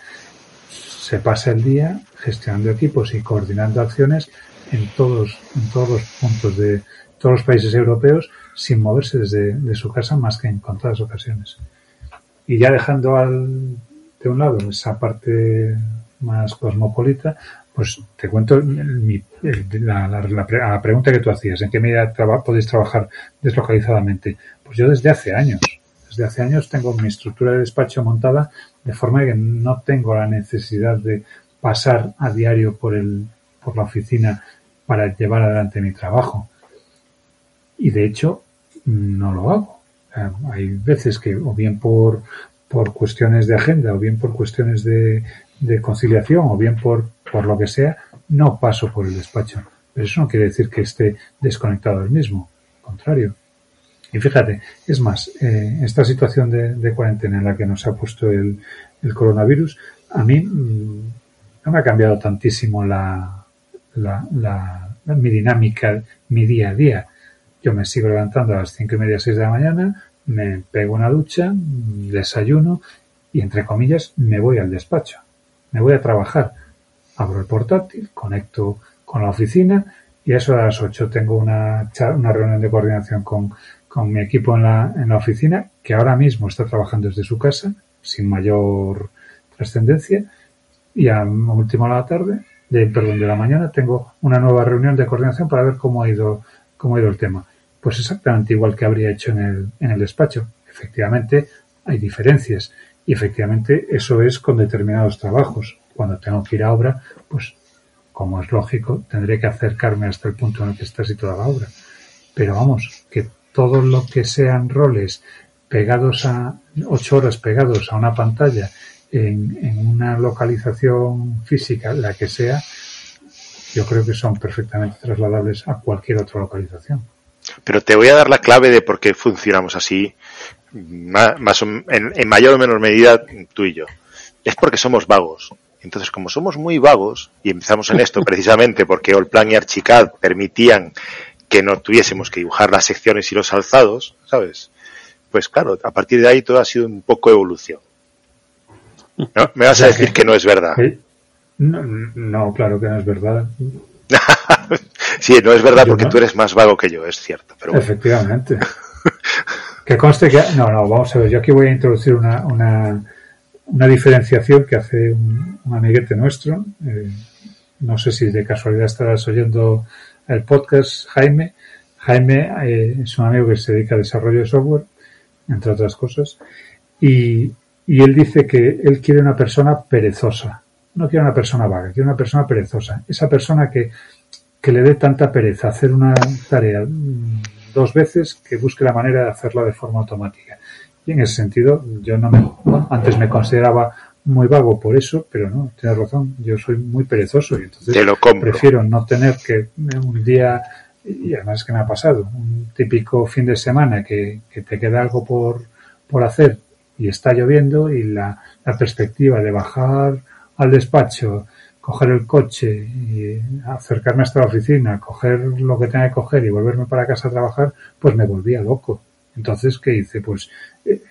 Se pasa el día gestionando equipos y coordinando acciones en todos, en todos los puntos de todos los países europeos sin moverse desde de su casa más que en contadas ocasiones. Y ya dejando al, de un lado esa parte más cosmopolita, pues te cuento la, pregunta que tú hacías, ¿en qué medida podéis trabajar deslocalizadamente? Pues yo desde hace años, desde hace años tengo mi estructura de despacho montada de forma que no tengo la necesidad de pasar a diario por el, por la oficina para llevar adelante mi trabajo. Y de hecho, no lo hago. Hay veces que, o bien por, por cuestiones de agenda, o bien por cuestiones de, de conciliación, o bien por, por lo que sea, no paso por el despacho. Pero eso no quiere decir que esté desconectado del mismo. Al contrario. Y fíjate, es más, eh, esta situación de, cuarentena en la que nos ha puesto el, el coronavirus, a mí mmm, no me ha cambiado tantísimo la, la, la, la, mi dinámica, mi día a día. Yo me sigo levantando a las cinco y media, seis de la mañana, me pego una ducha, desayuno y entre comillas me voy al despacho. Me voy a trabajar. Abro el portátil, conecto con la oficina y a eso a las ocho tengo una, una reunión de coordinación con, con mi equipo en la, en la oficina que ahora mismo está trabajando desde su casa sin mayor trascendencia y a última hora de la tarde, de, perdón, de la mañana tengo una nueva reunión de coordinación para ver cómo ha ido, cómo ha ido el tema. Pues exactamente igual que habría hecho en el, en el despacho. Efectivamente, hay diferencias y efectivamente eso es con determinados trabajos. Cuando tengo que ir a obra, pues como es lógico, tendré que acercarme hasta el punto en el que está situada la obra. Pero vamos, que todo lo que sean roles pegados a ocho horas pegados a una pantalla en, en, una localización física, la que sea, yo creo que son perfectamente trasladables a cualquier otra localización. Pero te voy a dar la clave de por qué funcionamos así, más, más en, en, mayor o menor medida tú y yo. Es porque somos vagos. Entonces, como somos muy vagos, y empezamos en esto precisamente porque Olplan y Archicad permitían que no tuviésemos que dibujar las secciones y los alzados, ¿sabes? Pues claro, a partir de ahí todo ha sido un poco evolución. ¿No? Me vas a decir que no es verdad. No, no claro que no es verdad. sí, no es verdad yo porque no. tú eres más vago que yo, es cierto. Pero bueno. Efectivamente. que conste que... No, no, vamos a ver, yo aquí voy a introducir una, una, una diferenciación que hace un, amiguete nuestro. Eh, no sé si de casualidad estarás oyendo el podcast, Jaime. Jaime eh, es un amigo que se dedica a desarrollo de software, entre otras cosas, y, y él dice que él quiere una persona perezosa. No quiere una persona vaga, quiere una persona perezosa. Esa persona que, que le dé tanta pereza hacer una tarea dos veces que busque la manera de hacerla de forma automática. Y en ese sentido, yo no me, antes me consideraba muy vago por eso, pero no, tienes razón, yo soy muy perezoso y entonces Te lo prefiero no tener que un día, y además es que me ha pasado, un típico fin de semana que, que te queda algo por, por hacer y está lloviendo y la, la perspectiva de bajar al despacho, coger el coche y acercarme hasta la oficina, coger lo que tenga que coger y volverme para casa a trabajar, pues me volvía loco. Entonces, ¿qué hice? Pues eh,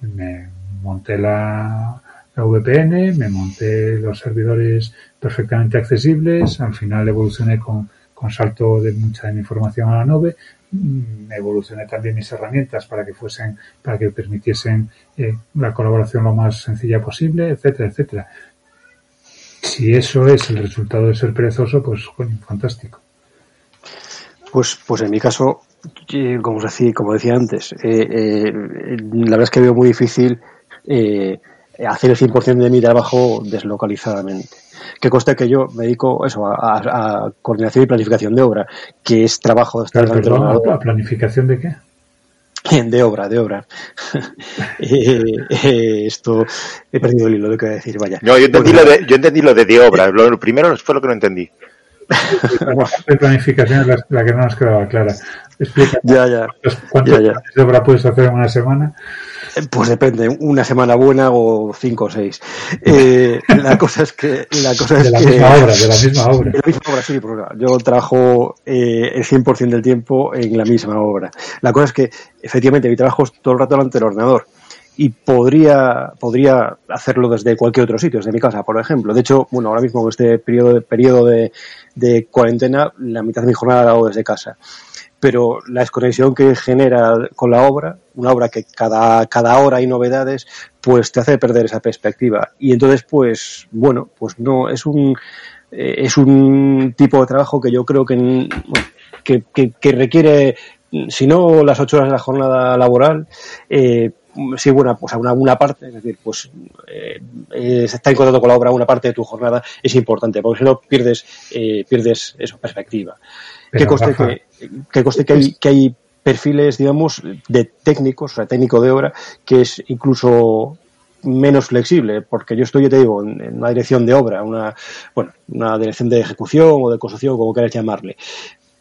me monté la, VPN, me monté los servidores perfectamente accesibles, al final evolucioné con, salto de mucha de mi información a la nube, evolucioné también mis herramientas para que fuesen, para que permitiesen eh, la colaboración lo más sencilla posible, etcétera, etcétera. Si eso es el resultado de ser perezoso, pues coño, fantástico. Pues, pues en mi caso, como decía, como decía antes, eh, eh, la verdad es que veo muy difícil eh, hacer el 100% de mi trabajo deslocalizadamente. Que conste que yo me dedico eso, a, a, a coordinación y planificación de obra, que es trabajo de estar perdón, ¿A planificación de qué? De obra, de obra. eh, eh, esto he perdido el hilo de lo que voy a decir, vaya. No, yo entendí, bueno, lo, de, yo entendí lo de de obra. Lo, lo primero fue lo que no entendí. La planificación es la, la, que no nos quedaba clara. Explica. Ya, ya. ¿Cuántas ya, ya. de obra puedes hacer en una semana? Pues depende, una semana buena o cinco o seis. Eh, la cosa es que, la cosa es de la que, misma obra, de la misma obra. De la misma obra, sí, porque yo trabajo eh, el 100% del tiempo en la misma obra. La cosa es que, efectivamente, mi trabajo es todo el rato delante del ordenador y podría, podría hacerlo desde cualquier otro sitio, desde mi casa, por ejemplo. De hecho, bueno, ahora mismo en este periodo, periodo de, de cuarentena, la mitad de mi jornada la hago desde casa pero la desconexión que genera con la obra, una obra que cada, cada hora hay novedades, pues te hace perder esa perspectiva. Y entonces, pues, bueno, pues no, es un, eh, es un tipo de trabajo que yo creo que, que, que, requiere, si no las ocho horas de la jornada laboral, eh, sí, bueno, pues a una, una parte, es decir, pues eh, estar en contacto con la obra una parte de tu jornada es importante, porque si no pierdes, eh, pierdes eso, perspectiva. ¿Qué coste, que, qué coste que, hay, que hay perfiles, digamos, de técnicos, o sea, técnico de obra, que es incluso menos flexible, porque yo estoy, te digo, en, una dirección de obra, una, bueno, una dirección de ejecución o de construcción, como quieras llamarle.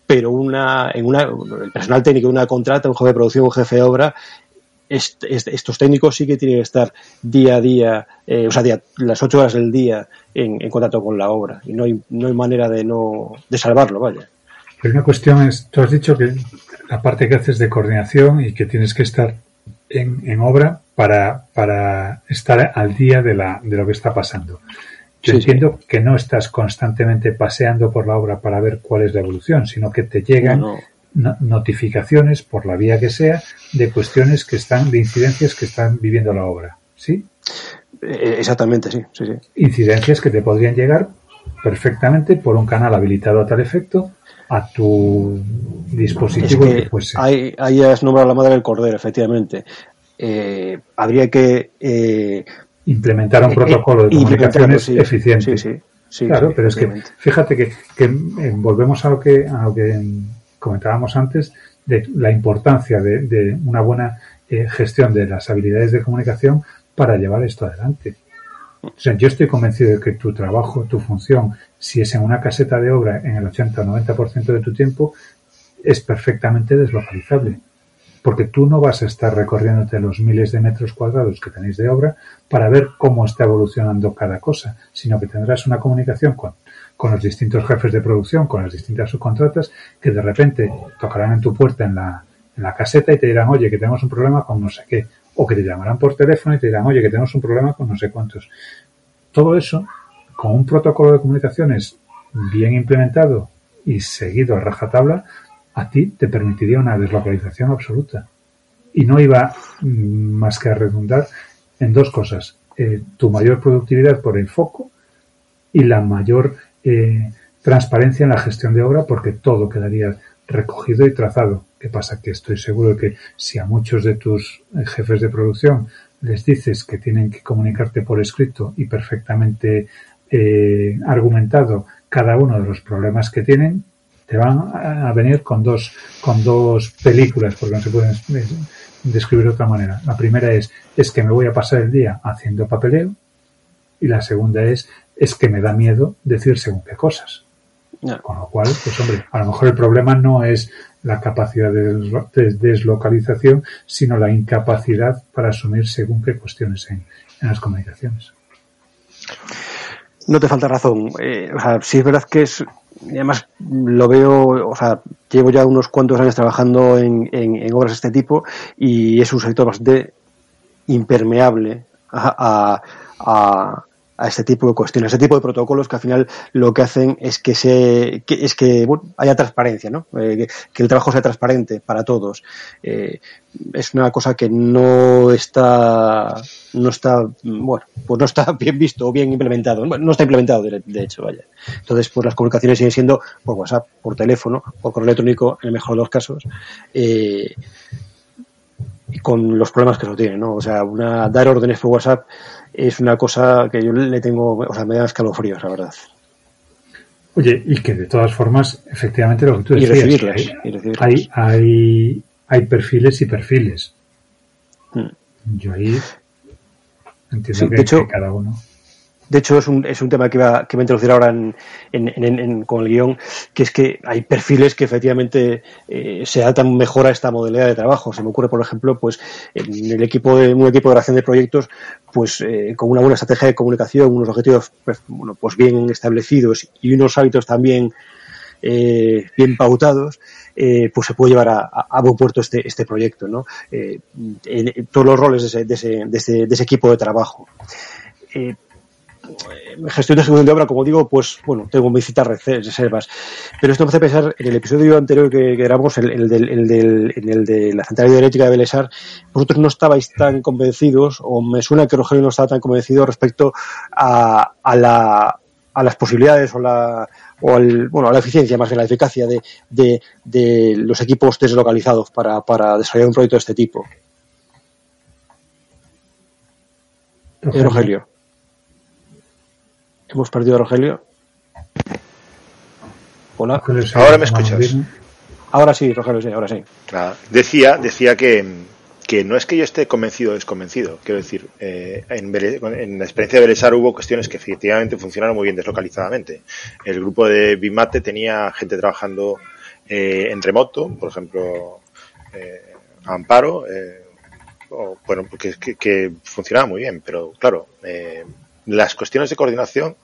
Pero una, en una, el personal técnico de una contrata, un jefe de producción, un jefe de obra, estos técnicos sí que tienen que estar día a día, eh, o sea, las ocho horas del día en, contacto con la obra y no hay, no hay manera de no de salvarlo, vaya. Pero una cuestión es, tú has dicho que la parte que haces de coordinación y que tienes que estar en, en obra para, para estar al día de, la, de lo que está pasando. Yo entiendo que no estás constantemente paseando por la obra para ver cuál es la evolución, sino que te llegan notificaciones por la vía que sea de cuestiones que están, de incidencias que están viviendo la obra. ¿Sí? Eh, exactamente, sí, sí, sí. Incidencias que te podrían llegar perfectamente por un canal habilitado a tal efecto a tu dispositivo que, Ahí, ahí, has nombrado la madre del cordero, efectivamente. Eh, habría que eh, implementar un protocolo de comunicaciones eficiente. Sí, sí, claro, pero es que fíjate que, que volvemos a lo que, a lo que comentábamos antes de la importancia de, una buena eh, gestión de las habilidades de comunicación para llevar esto adelante. O sea, yo estoy convencido de que tu trabajo, tu función, si es en una caseta de obra en el 80 o 90% de tu tiempo, es perfectamente deslocalizable. Porque tú no vas a estar recorriéndote los miles de metros cuadrados que tenéis de obra para ver cómo está evolucionando cada cosa, sino que tendrás una comunicación con con los distintos jefes de producción, con las distintas subcontratas, que de repente tocarán en tu puerta en la, en la caseta y te dirán, oye, que tenemos un problema con no sé qué. O que te llamarán por teléfono y te dirán, oye, que tenemos un problema con no sé cuántos. Todo eso, con un protocolo de comunicaciones bien implementado y seguido a rajatabla, a ti te permitiría una deslocalización absoluta. Y no iba mm, más que a redundar en dos cosas. Eh, tu mayor productividad por el foco y la mayor eh, transparencia en la gestión de obra porque todo quedaría recogido y trazado. ¿Qué pasa? Que estoy seguro de que si a muchos de tus eh, jefes de producción les dices que tienen que comunicarte por escrito y perfectamente eh, argumentado cada uno de los problemas que tienen, te van a venir con dos, con dos películas, porque no se pueden describir de otra manera. La primera es, es que me voy a pasar el día haciendo papeleo y la segunda es es que me da miedo decir según qué cosas. Con lo cual, pues hombre, a lo mejor el problema no es la capacidad de deslocalización, sino la incapacidad para asumir según qué cuestiones en, las comunicaciones. No te falta razón. Eh, o sea, sí es verdad que es, además lo veo, o sea, llevo ya unos cuantos años trabajando en, obras de este tipo y es un sector bastante impermeable a, a este tipo de cuestiones, a este tipo de protocolos que al final lo que hacen es que se es que haya transparencia, ¿no? Eh, que, el trabajo sea transparente para todos. Eh, es una cosa que no está no está bueno pues no está bien visto o bien implementado no está implementado de, hecho vaya entonces pues las comunicaciones siguen siendo por WhatsApp por teléfono por correo electrónico en el mejor de los casos eh, con los problemas que eso tiene no o sea una dar órdenes por WhatsApp es una cosa que yo le tengo, o sea, me da escalofríos, la verdad. Oye, y que de todas formas, efectivamente lo que tú decías, hay, hay, hay, perfiles y perfiles. Hmm. Yo ahí entiendo que cada uno. De hecho, es un, es un tema que va, que va a introducir ahora en, con el guion, que es que hay perfiles que efectivamente eh, se adaptan mejor a esta modalidad de trabajo. Se me ocurre, por ejemplo, pues en el equipo de, un equipo de relación de proyectos, pues eh, con una buena estrategia de comunicación, unos objetivos pues, bueno, pues bien establecidos y unos hábitos también eh, bien pautados, pues se puede llevar a, buen puerto este, este proyecto, ¿no? en, todos los roles de ese, de ese, de ese equipo de trabajo gestión de ejecución de obra, como digo, pues bueno, tengo mis citas reservas. Pero esto me hace pensar en el episodio anterior que, que grabamos, el, el, del, el, del, en el de la central hidroeléctrica de Belesar, vosotros no estabais tan convencidos, o me suena que Rogelio no estaba tan convencido respecto a, a, la, a las posibilidades o la o al, bueno, a la eficiencia más bien la eficacia de, de, de los equipos deslocalizados para, para desarrollar un proyecto de este tipo. Rogelio. Hemos perdido a Rogelio. Hola. Ahora me escuchas. Ahora sí, Rogelio, sí, ahora sí. Claro. Decía, decía que, que no es que yo esté convencido o desconvencido. Quiero decir, eh, en, la experiencia de Belesar hubo cuestiones que efectivamente funcionaron muy bien deslocalizadamente. El grupo de Bimate tenía gente trabajando eh, en remoto, por ejemplo, eh, Amparo, eh, o, bueno, que, que, que, funcionaba muy bien, pero claro, eh, las cuestiones de coordinación,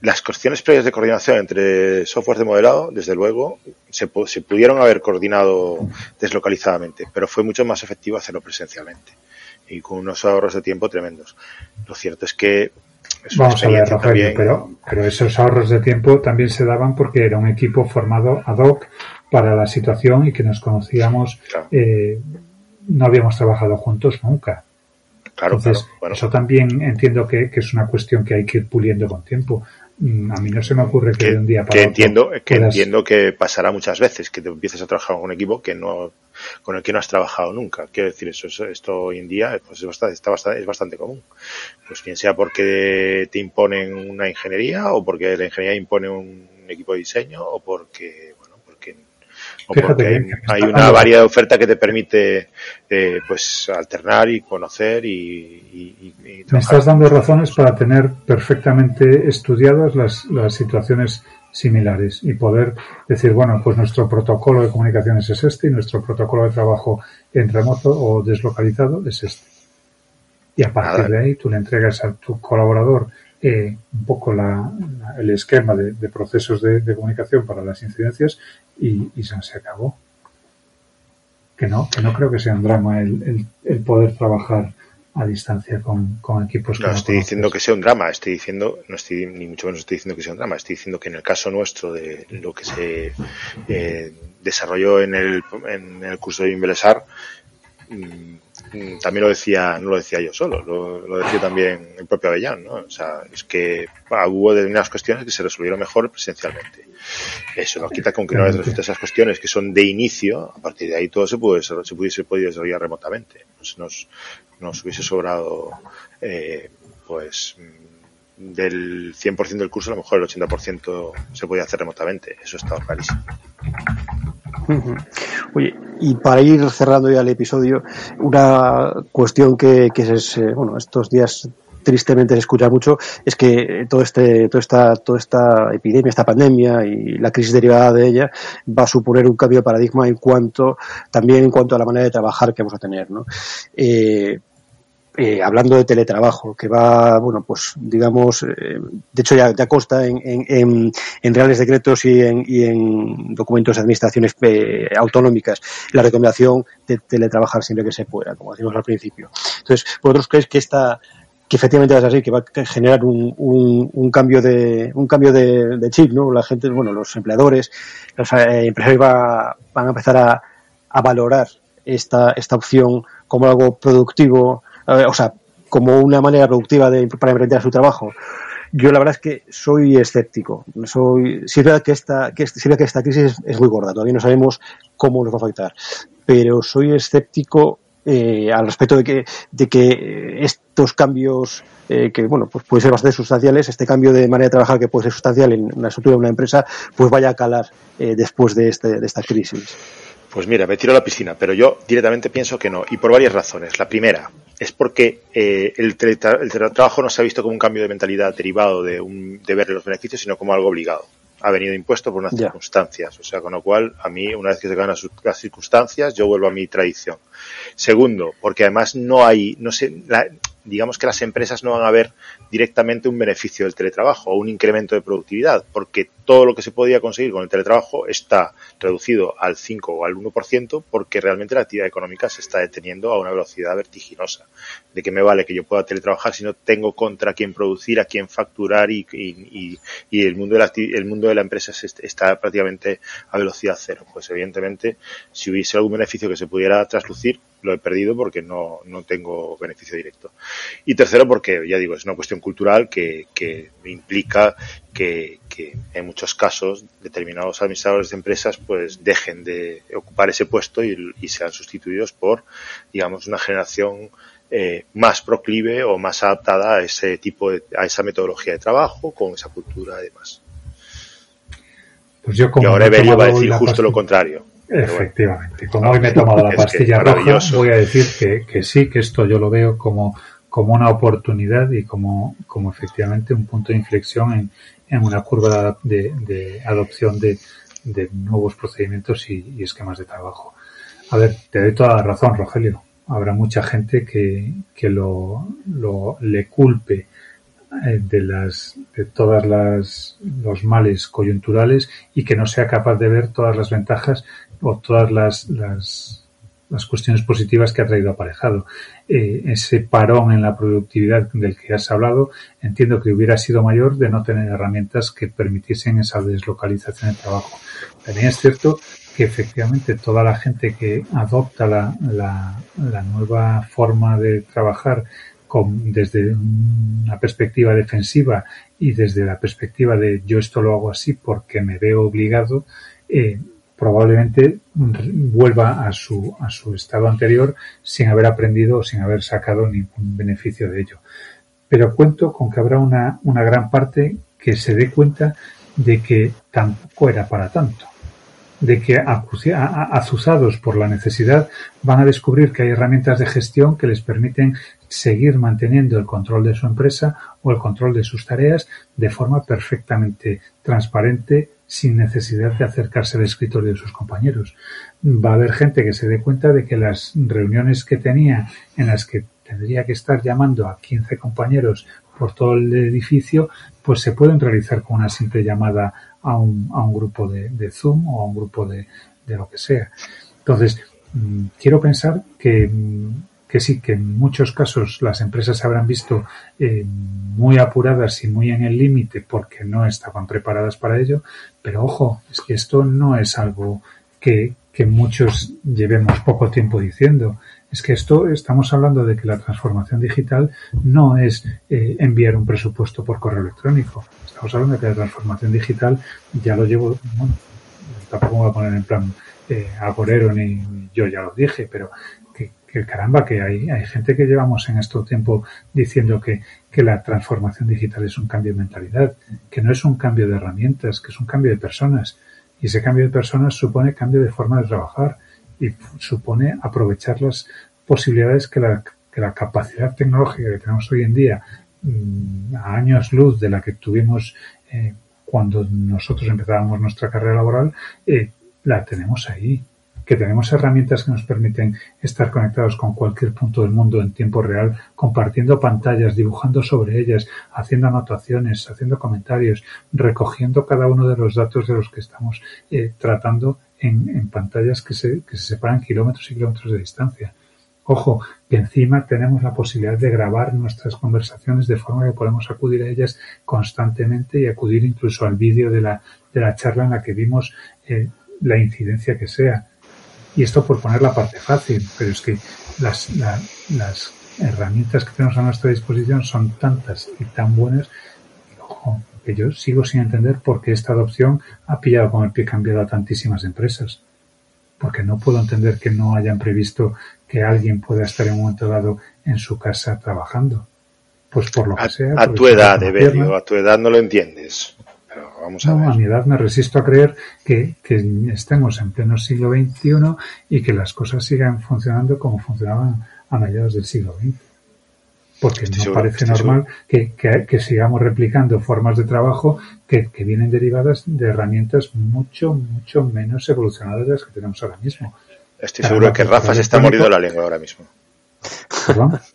las cuestiones previas de coordinación entre software de modelado, desde luego, se, se pudieron haber coordinado deslocalizadamente, pero fue mucho más efectivo hacerlo presencialmente y con unos ahorros de tiempo tremendos. Lo cierto es que es Vamos a ver, Rogelio, pero, pero esos ahorros de tiempo también se daban porque era un equipo formado ad hoc para la situación y que nos conocíamos, claro. eh, no habíamos trabajado juntos nunca. Claro, Entonces, claro. Bueno, eso también entiendo que, que, es una cuestión que hay que ir puliendo con tiempo. Mm, A mí no se me ocurre que, que de un día para que otro entiendo que puedas- entiendo que pasará muchas veces que te empieces a trabajar con un equipo que no con el que no has trabajado nunca quiero decir eso, eso- esto hoy en día pues es bastante, está bastante, es bastante común pues bien sea porque te imponen una ingeniería o porque la ingeniería impone un equipo de diseño o porque o Fíjate porque hay, una variedad de oferta que te permite eh, pues alternar y conocer y, y- y- y Me estás dando razones para tener perfectamente estudiadas las, las situaciones similares y poder decir, bueno, pues nuestro protocolo de comunicaciones es este y nuestro protocolo de trabajo en remoto o deslocalizado es este. Y a partir de ahí tú le entregas a tu colaborador eh, un poco la, la- el esquema de, de procesos de, de comunicación para las incidencias y, y se, se acabó. Que no, que no creo que sea un drama el, el, el poder trabajar a distancia con, con equipos que No no estoy conoces. diciendo que sea un drama, estoy diciendo, no estoy, ni mucho menos estoy diciendo que sea un drama, estoy diciendo que en el caso nuestro de lo que se eh, desarrolló en el, en el curso de Invelesar, mm, también lo decía, no lo decía yo solo, lo, lo decía también el propio Avellán, ¿no? O sea, es que ah, hubo determinadas cuestiones que se resolvieron mejor presencialmente. Eso no quita que aunque no resueltas esas cuestiones que son de inicio, a partir de ahí todo se puede, se pudiese podido desarrollar remotamente. Pues nos, nos hubiese sobrado, eh, pues, mm, del 100% del curso, a lo mejor el 80% se podía hacer remotamente. Eso estaba clarísimo. Oye, y para ir cerrando ya el episodio, una cuestión que, eh, bueno, estos días tristemente se escucha mucho es que todo este, toda esta, toda esta epidemia, esta pandemia y la crisis derivada de ella va a suponer un cambio de paradigma en cuanto, también en cuanto a la manera de trabajar que vamos a tener, ¿no? Eh, eh, hablando de teletrabajo, que va, bueno, pues digamos, eh, de hecho ya, consta en, en, en, reales decretos y en, y en documentos de administraciones eh, autonómicas la recomendación de teletrabajar siempre que se pueda, como decimos al principio. Entonces, ¿vosotros creéis que esta que efectivamente va a ser que va a generar un, un, un cambio de un cambio de, de, chip, ¿no? La gente, bueno, los empleadores, los eh, empresarios va, van a empezar a, a valorar esta, esta opción como algo productivo, o sea, como una manera productiva de, para emprender su trabajo. Yo la verdad es que soy escéptico. Soy, sí que esta, que, sí que esta crisis es, es, muy gorda, todavía no sabemos cómo nos va a afectar, pero soy escéptico eh, al respecto de que, de que estos cambios eh, que bueno pues pueden ser bastante sustanciales, este cambio de manera de trabajar que puede ser sustancial en la estructura de una empresa, pues vaya a calar eh, después de, este, de esta crisis. Pues mira, me tiro a la piscina, pero yo directamente pienso que no, y por varias razones. La primera es porque eh, el, teletra el teletrabajo no se ha visto como un cambio de mentalidad derivado de, un, de ver los beneficios, sino como algo obligado. Ha venido impuesto por unas yeah. circunstancias. O sea, con lo cual, a mí, una vez que se ganan las circunstancias, yo vuelvo a mi tradición. Segundo, porque además no hay, no sé, la, digamos que las empresas no van a ver directamente un beneficio del teletrabajo o un incremento de productividad, porque todo lo que se podía conseguir con el teletrabajo está reducido al 5 o al 1% porque realmente la actividad económica se está deteniendo a una velocidad vertiginosa. ¿De qué me vale que yo pueda teletrabajar si no tengo contra quién producir, a quién facturar y, y, el, mundo de la, el mundo de la empresa está prácticamente a velocidad cero? Pues evidentemente, si hubiese algún beneficio que se pudiera traslucir, lo he perdido porque no, no tengo beneficio directo. Y tercero, porque, ya digo, es una cuestión cultural que, que implica que, que, en muchos casos determinados administradores de empresas pues dejen de ocupar ese puesto y, y sean sustituidos por, digamos, una generación eh, más proclive o más adaptada a ese tipo de, a esa metodología de trabajo, con esa cultura y demás. Pues yo como y ahora Evelio va a decir justo lo contrario. Efectivamente. Como hoy me he tomado la pastilla roja, voy a decir que, que, sí, que esto yo lo veo como, como una oportunidad y como, como efectivamente un punto de inflexión en, en una curva de, de adopción de, de, nuevos procedimientos y, y, esquemas de trabajo. A ver, te doy toda la razón, Rogelio. Habrá mucha gente que, que lo, lo le culpe eh, de las de todas las los males coyunturales y que no sea capaz de ver todas las ventajas o todas las, las, las cuestiones positivas que ha traído aparejado. Eh, ese parón en la productividad del que has hablado, entiendo que hubiera sido mayor de no tener herramientas que permitiesen esa deslocalización de trabajo. También es cierto que efectivamente toda la gente que adopta la, la, la nueva forma de trabajar con, desde una perspectiva defensiva y desde la perspectiva de yo esto lo hago así porque me veo obligado, eh, probablemente vuelva a su, a su estado anterior sin haber aprendido o sin haber sacado ningún beneficio de ello. Pero cuento con que habrá una, una gran parte que se dé cuenta de que tampoco era para tanto de que azuzados por la necesidad van a descubrir que hay herramientas de gestión que les permiten seguir manteniendo el control de su empresa o el control de sus tareas de forma perfectamente transparente sin necesidad de acercarse al escritorio de sus compañeros. Va a haber gente que se dé cuenta de que las reuniones que tenía en las que tendría que estar llamando a 15 compañeros por todo el edificio, pues se pueden realizar con una simple llamada a un, a un grupo de, Zoom o a un grupo de, de lo que sea. Entonces, mmm, quiero pensar que, que sí, que en muchos casos las empresas se habrán visto eh, muy apuradas y muy en el límite porque no estaban preparadas para ello, pero ojo, es que esto no es algo que, que muchos llevemos poco tiempo diciendo. Es que esto estamos hablando de que la transformación digital no es eh, enviar un presupuesto por correo electrónico. Estamos hablando de que la transformación digital ya lo llevo, bueno, tampoco voy a poner en plan eh, agorero ni yo ya lo dije, pero que, caramba, que hay, hay gente que llevamos en este tiempo diciendo que, la transformación digital es un cambio de mentalidad, que no es un cambio de herramientas, que es un cambio de personas. Y ese cambio de personas supone cambio de forma de trabajar y supone aprovechar las posibilidades que la, capacidad tecnológica que tenemos hoy en día mmm, a años luz de la que tuvimos eh, cuando nosotros empezábamos nuestra carrera laboral, eh, la tenemos ahí. Que tenemos herramientas que nos permiten estar conectados con cualquier punto del mundo en tiempo real, compartiendo pantallas, dibujando sobre ellas, haciendo anotaciones, haciendo comentarios, recogiendo cada uno de los datos de los que estamos eh, tratando en, pantallas que se, que se separan kilómetros y kilómetros de distancia. Ojo, que encima tenemos la posibilidad de grabar nuestras conversaciones de forma que podemos acudir a ellas constantemente y acudir incluso al vídeo de la, de la charla en la que vimos eh, la incidencia que sea. Y esto por poner la parte fácil, pero es que las, la, las herramientas que tenemos a nuestra disposición son tantas y tan buenas, ojo, que yo sigo sin entender por qué esta adopción ha pillado con el pie cambiado a tantísimas empresas porque no puedo entender que no hayan previsto que alguien pueda estar en un momento dado en su casa trabajando. Pues por lo que a, sea. A tu edad, Evelio, a tu edad no lo entiendes. Vamos a no, ver. a mi edad me resisto a creer que, que estemos en pleno siglo XXI y que las cosas sigan funcionando como funcionaban a mediados del siglo XX. Porque Estoy no seguro, parece normal que, que, que sigamos replicando formas de trabajo que, que vienen derivadas de herramientas mucho, mucho menos evolucionadas de las que tenemos ahora mismo. Estoy seguro que Rafa se está muriendo la lengua ahora mismo. ¿Perdón?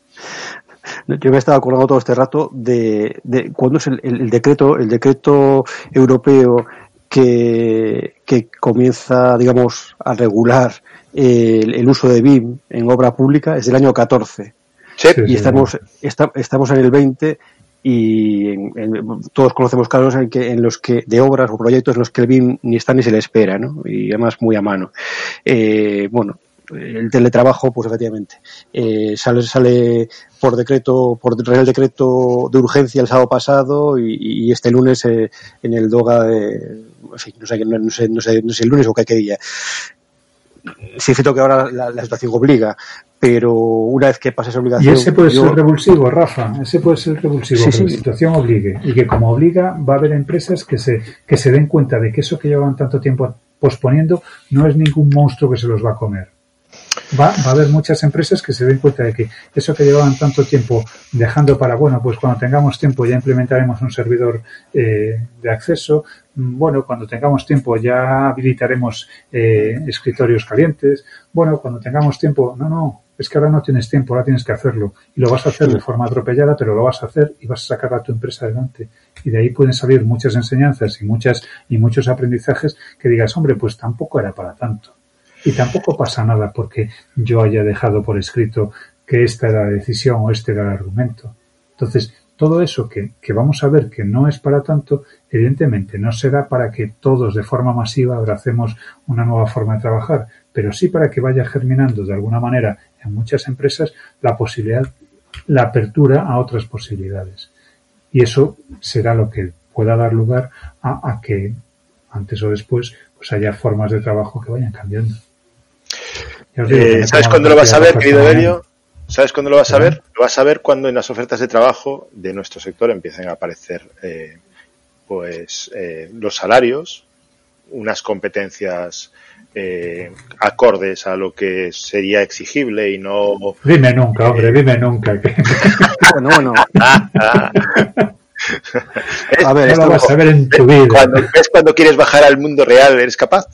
Yo me estaba acordando todo este rato de, de cuándo es el, decreto, el decreto europeo que, que comienza, digamos, a regular el, uso de BIM en obra pública es del año 14. y estamos, estamos en el 20 y todos conocemos casos en, que, en los que de obras o proyectos en los que el BIM ni está ni se le espera, ¿no? Y además muy a mano. Eh, bueno, el teletrabajo, pues efectivamente, eh, sale, sale por decreto, por Real Decreto de urgencia el sábado pasado y, este lunes eh, en el DOGA de, en fin, no sé, no sé, no sé, no sé el lunes o qué, día. Sí es cierto que ahora la, situación obliga, pero una vez que pase esa obligación... Y ese puede ser revulsivo, Rafa, ese puede ser revulsivo, que la situación obligue. Y que como obliga va a haber empresas que se, que se den cuenta de que eso que llevan tanto tiempo posponiendo no es ningún monstruo que se los va a comer va, va, a haber muchas empresas que se den cuenta de que eso que llevaban tanto tiempo dejando para, bueno, pues cuando tengamos tiempo ya implementaremos un servidor eh, de acceso, mm, bueno, cuando tengamos tiempo ya habilitaremos eh, escritorios calientes, bueno, cuando tengamos tiempo, no, no, es que ahora no tienes tiempo, ahora tienes que hacerlo. Y lo vas a hacer de forma atropellada, pero lo vas a hacer y vas a sacar a tu empresa adelante. Y de ahí pueden salir muchas enseñanzas y muchas y muchos aprendizajes que digas, hombre, pues tampoco era para tanto. Y tampoco pasa nada porque yo haya dejado por escrito que esta era la decisión o este era el argumento. Entonces, todo eso que, vamos a ver que no es para tanto, evidentemente no será para que todos de forma masiva abracemos una nueva forma de trabajar, pero sí para que vaya germinando de alguna manera en muchas empresas la posibilidad, la apertura a otras posibilidades. Y eso será lo que pueda dar lugar a que antes o después pues haya formas de trabajo que vayan cambiando. Eh, ¿Sabes cuándo lo vas a ver, querido Belio? ¿Sabes cuándo lo vas a ver? Lo vas a ver cuando en las ofertas de trabajo de nuestro sector empiecen a aparecer eh, pues eh, los salarios, unas competencias acordes a lo que sería exigible y no. Dime nunca, hombre, dime nunca. bueno, bueno. a ver, lo vas a ver en tu vida. Cuando, ¿Ves cuando quieres bajar al mundo real? ¿Eres capaz?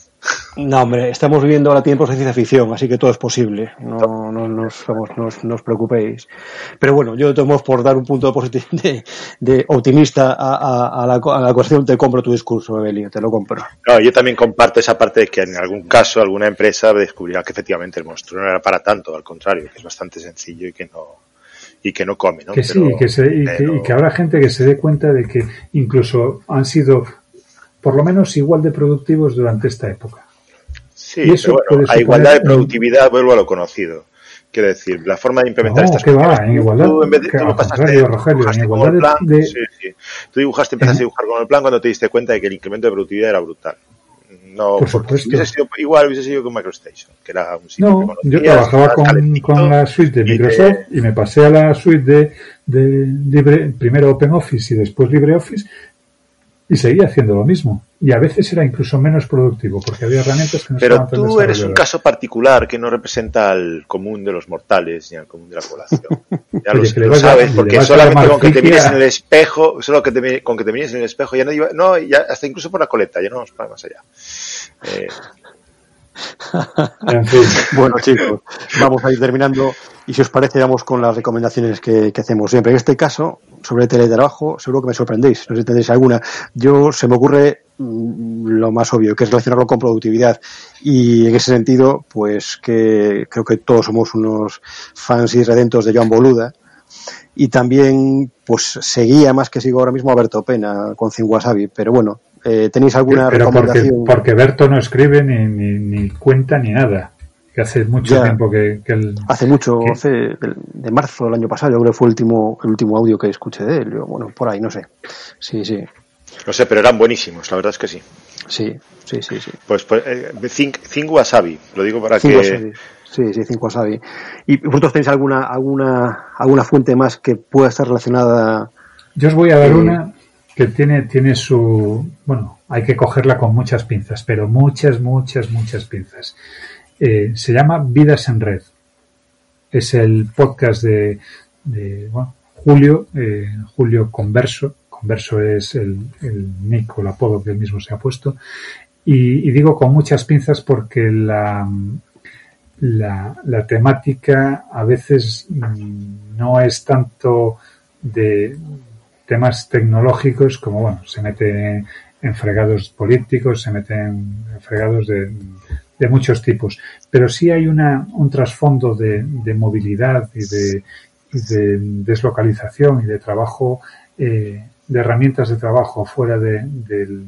No, hombre, estamos viviendo ahora tiempos de ciencia ficción, así que todo es posible. No, no, no, os, preocupéis. Pero bueno, yo tomo por dar un punto de, de, optimista a, la, a la cuestión, te compro tu discurso, Evelio, te lo compro. No, yo también comparto esa parte de que en algún caso alguna empresa descubrirá que efectivamente el monstruo no era para tanto, al contrario, que es bastante sencillo y que no, y que no come, ¿no? Que sí, que y, que, habrá gente que se dé cuenta de que incluso han sido por lo menos igual de productivos durante esta época. Sí, pero bueno, a igualdad de productividad vuelvo a lo conocido. Quiero decir, la forma de implementar estas cosas. Va, en igualdad, tú, en vez de, tú pasaste, Rogelio, en igualdad de, Sí, sí. Tú dibujaste, empezaste a dibujar con el plan cuando te diste cuenta de que el incremento de productividad era brutal. No, Por supuesto. Hubiese sido, igual hubiese sido con MicroStation, que era un sitio No, yo trabajaba con, con, la suite de Microsoft y, me pasé a la suite de, de primero OpenOffice y después LibreOffice y seguía haciendo lo mismo. Y a veces era incluso menos productivo, porque había herramientas que no Pero tú eres un caso particular que no representa al común de los mortales ni al común de la población. Ya lo, sabes, porque solamente con que te mires en el espejo, solo que te, con que te mires en el espejo, ya no iba, no, ya hasta incluso por la coleta, ya no vamos para más allá. Eh, en fin. Bueno, chicos, vamos a ir terminando y si os parece, vamos con las recomendaciones que, hacemos siempre. En este caso, sobre teletrabajo, seguro que me sorprendéis, no sé si tendréis alguna. Yo se me ocurre mm, lo más obvio, que es relacionarlo con productividad. Y en ese sentido, pues que creo que todos somos unos fans y redentos de Joan Boluda. Y también, pues seguía más que sigo ahora mismo a Berto Pena con Cin Wasabi. Pero bueno, eh, ¿tenéis alguna recomendación? Porque, porque Berto no escribe ni, ni, ni cuenta ni nada que hace mucho tiempo que, hace mucho hace de, marzo del año pasado yo creo que fue el último el último audio que escuché de él bueno por ahí no sé. Sí sí. No sé pero eran buenísimos la verdad es que sí. Sí sí sí sí. Pues, pues eh, think, Wasabi lo digo para que sí sí Think Wasabi. Y vosotros tenéis alguna alguna alguna fuente más que pueda estar relacionada yo os voy a dar eh, una que tiene tiene su bueno hay que cogerla con muchas pinzas pero muchas muchas muchas pinzas eh, se llama Vidas en Red. Es el podcast de, Julio, eh, Julio Converso. Converso es el, el nick el apodo que él mismo se ha puesto. Y, digo con muchas pinzas porque la, la, la temática a veces mm, no es tanto de temas tecnológicos como, bueno, se mete en fregados políticos, se meten en fregados de, de muchos tipos, pero sí hay una, un trasfondo de, de movilidad y de, deslocalización y de trabajo, eh, de herramientas de trabajo fuera de, del,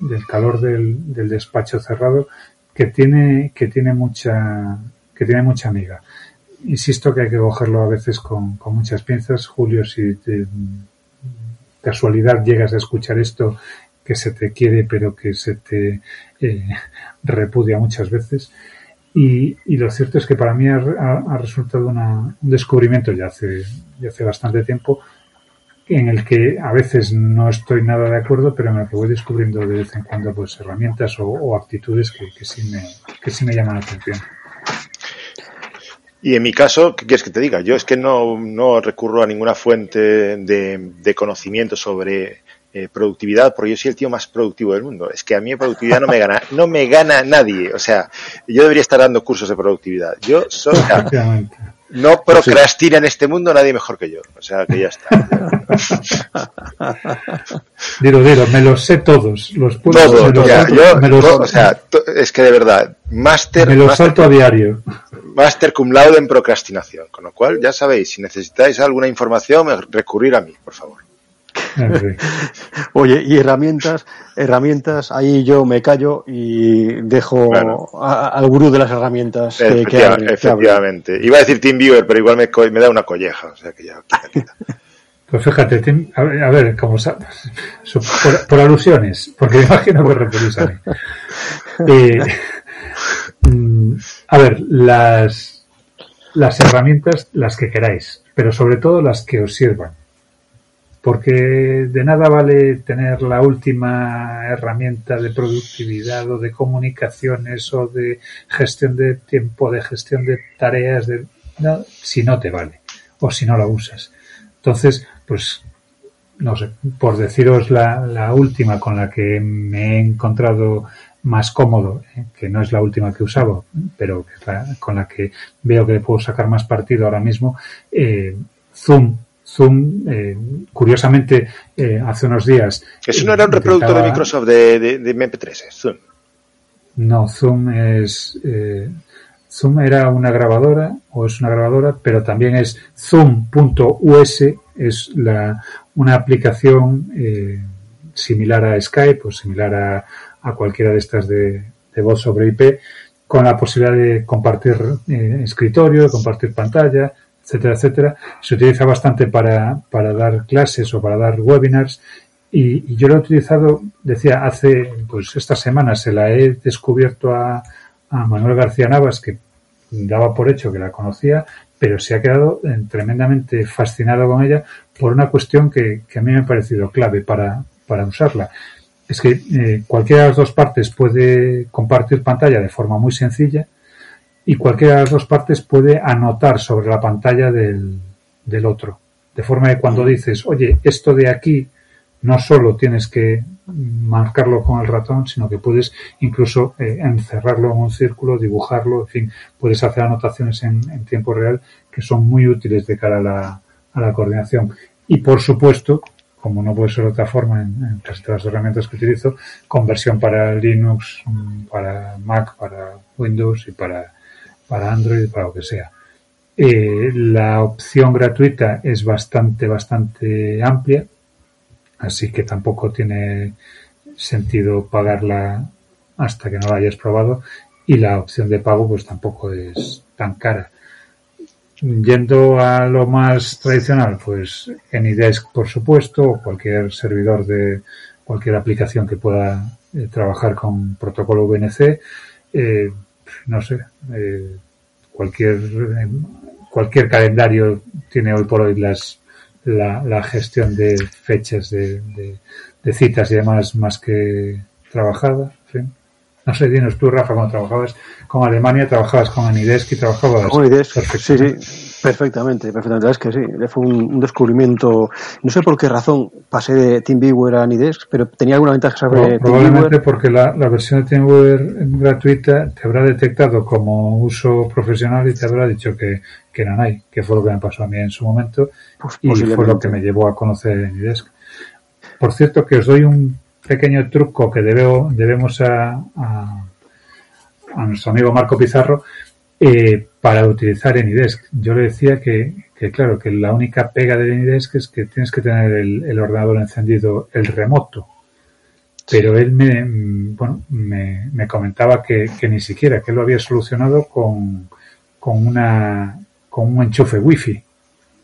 del calor del, del despacho cerrado que tiene, que tiene mucha, que tiene mucha amiga. Insisto que hay que cogerlo a veces con, muchas piezas. Julio, si de casualidad llegas a escuchar esto, que se te quiere pero que se te eh, repudia muchas veces. Y, y, lo cierto es que para mí ha, ha resultado una, un descubrimiento ya hace, ya hace bastante tiempo en el que a veces no estoy nada de acuerdo, pero en el que voy descubriendo de vez en cuando pues herramientas o, o actitudes que, que, sí me, que sí me llaman la atención. Y en mi caso, ¿qué quieres que te diga? Yo es que no, no recurro a ninguna fuente de, de conocimiento sobre eh, productividad, porque yo soy el tío más productivo del mundo. Es que a mí productividad no me gana, no me gana nadie. O sea, yo debería estar dando cursos de productividad. Yo soy, no procrastina en este mundo nadie mejor que yo. O sea, que ya está. dilo, dilo, me los sé todos. Los puedo, todos, los ya, yo, me los, o sea, es que de verdad, máster. Me los salto a diario. Máster cum laude en procrastinación. Con lo cual, ya sabéis, si necesitáis alguna información, recurrir a mí, por favor. Oye, y herramientas, herramientas, ahí yo me callo y dejo bueno, a, al gurú de las herramientas. Que, efectivamente, que efectivamente. Que Iba a decir TeamViewer, pero igual me, me, da una colleja, o sea que ya quita, quita. Pues fíjate, team, a, ver, a ver, como sabes, por, por, alusiones, porque me imagino que referís a mí. Eh, a ver, las, las herramientas, las que queráis, pero sobre todo las que os sirvan porque de nada vale tener la última herramienta de productividad o de comunicaciones o de gestión de tiempo, de gestión de tareas, de, no, si no te vale o si no la usas. Entonces, pues, no sé, por deciros la, última con la que me he encontrado más cómodo, ¿eh? que no es la última que usaba, pero que con la que veo que puedo sacar más partido ahora mismo, eh, Zoom Zoom, eh, curiosamente, eh, hace unos días. Eso no era un reproductor intentaba... de Microsoft de, de, de MP3, es Zoom. No, Zoom es. Eh, Zoom era una grabadora, o es una grabadora, pero también es Zoom.us, es la, una aplicación eh, similar a Skype o similar a, a cualquiera de estas de, de, voz sobre IP, con la posibilidad de compartir eh, escritorio, de compartir pantalla, etcétera, etcétera. Se utiliza bastante para, para dar clases o para dar webinars. Y, yo lo he utilizado, decía, hace, pues esta semana se la he descubierto a, a Manuel García Navas, que daba por hecho que la conocía, pero se ha quedado tremendamente fascinado con ella por una cuestión que, que a mí me ha parecido clave para, para usarla. Es que eh, cualquiera de las dos partes puede compartir pantalla de forma muy sencilla, y cualquiera de las dos partes puede anotar sobre la pantalla del, del otro. De forma que cuando dices, oye, esto de aquí no solo tienes que marcarlo con el ratón, sino que puedes incluso eh, encerrarlo en un círculo, dibujarlo, en fin, puedes hacer anotaciones en, en tiempo real que son muy útiles de cara a la, a la coordinación. Y por supuesto, como no puede ser de otra forma en, en casi todas las herramientas que utilizo, conversión para Linux, para Mac, para Windows y para para Android, para lo que sea. Eh, la opción gratuita es bastante, bastante amplia, así que tampoco tiene sentido pagarla hasta que no la hayas probado y la opción de pago pues tampoco es tan cara. Yendo a lo más tradicional, pues Anydesk por supuesto, o cualquier servidor de cualquier aplicación que pueda eh, trabajar con protocolo VNC, eh, no sé, eh, cualquier, cualquier calendario tiene hoy por hoy las, la, la gestión de fechas de, de, de, citas y demás más que trabajada. No sé, dinos tú, Rafa, cuando trabajabas con Alemania, trabajabas con Anidesk y trabajabas. Con sí. Perfectamente, perfectamente. Es que sí, fue un, descubrimiento. No sé por qué razón pasé de TeamViewer a Nidesk, pero tenía alguna ventaja sobre Probablemente porque la, versión de TeamViewer gratuita te habrá detectado como uso profesional y te habrá dicho que, que no hay, que fue lo que me pasó a mí en su momento pues y fue lo que me llevó a conocer Nidesk. Por cierto, que os doy un pequeño truco que debemos a, a, a nuestro amigo Marco Pizarro eh, para utilizar Enidesk. Yo le decía que, que, claro, que la única pega de Enidesk es que tienes que tener el, ordenador encendido, el remoto. Pero él me, bueno, me, me comentaba que, que, ni siquiera, que él lo había solucionado con, con, una, con un enchufe wifi.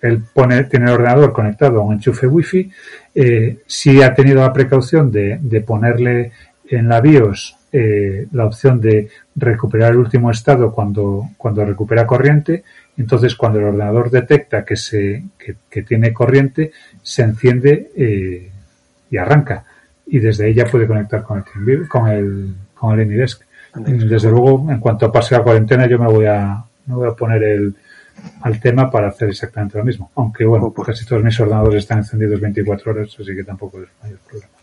Él pone, tiene el ordenador conectado a un enchufe wifi. Eh, sí ha tenido la precaución de, de ponerle en la BIOS eh, la opción de recuperar el último estado cuando, cuando recupera corriente. Entonces, cuando el ordenador detecta que, se, que, tiene corriente, se enciende eh, y arranca. Y desde ella puede conectar con el, con el, con el Anydesk. Desde luego, en cuanto pase la cuarentena, yo me voy a, me voy a poner el, al tema para hacer exactamente lo mismo. Aunque bueno, casi todos mis ordenadores están encendidos 24 horas, así que tampoco es mayor problema.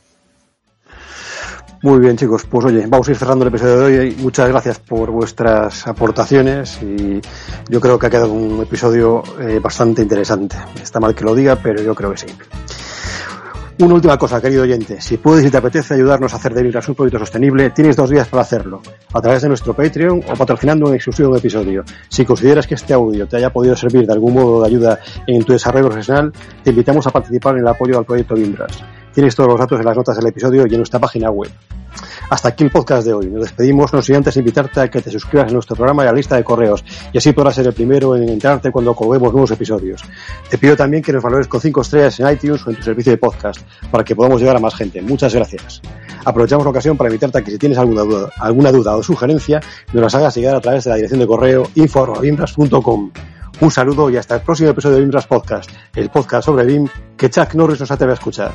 Muy bien, chicos. Pues oye, vamos a ir cerrando el episodio de hoy. Muchas gracias por vuestras aportaciones y yo creo que ha quedado un episodio eh, bastante interesante. Está mal que lo diga, pero yo creo que sí. Una última cosa, querido oyente. Si puedes y te apetece ayudarnos a hacer de Vibras un proyecto sostenible, tienes dos días para hacerlo. A través de nuestro Patreon o patrocinando un exclusivo episodio. Si consideras que este audio te haya podido servir de algún modo de ayuda en tu desarrollo profesional, te invitamos a participar en el apoyo al proyecto Vimbras. Tienes todos los datos en las notas del episodio y en nuestra página web. Hasta aquí el podcast de hoy. Nos despedimos, no sin antes invitarte a que te suscribas a nuestro programa y a la lista de correos, y así podrás ser el primero en enterarte cuando colguemos nuevos episodios. Te pido también que nos valores con 5 estrellas en iTunes o en tu servicio de podcast, para que podamos llegar a más gente. Muchas gracias. Aprovechamos la ocasión para invitarte a que si tienes alguna duda, alguna duda o sugerencia, nos las hagas llegar a través de la dirección de correo info.bimbras.com. Un saludo y hasta el próximo episodio de Bimbras Podcast, el podcast sobre BIM que Chuck Norris nos atreve a escuchar.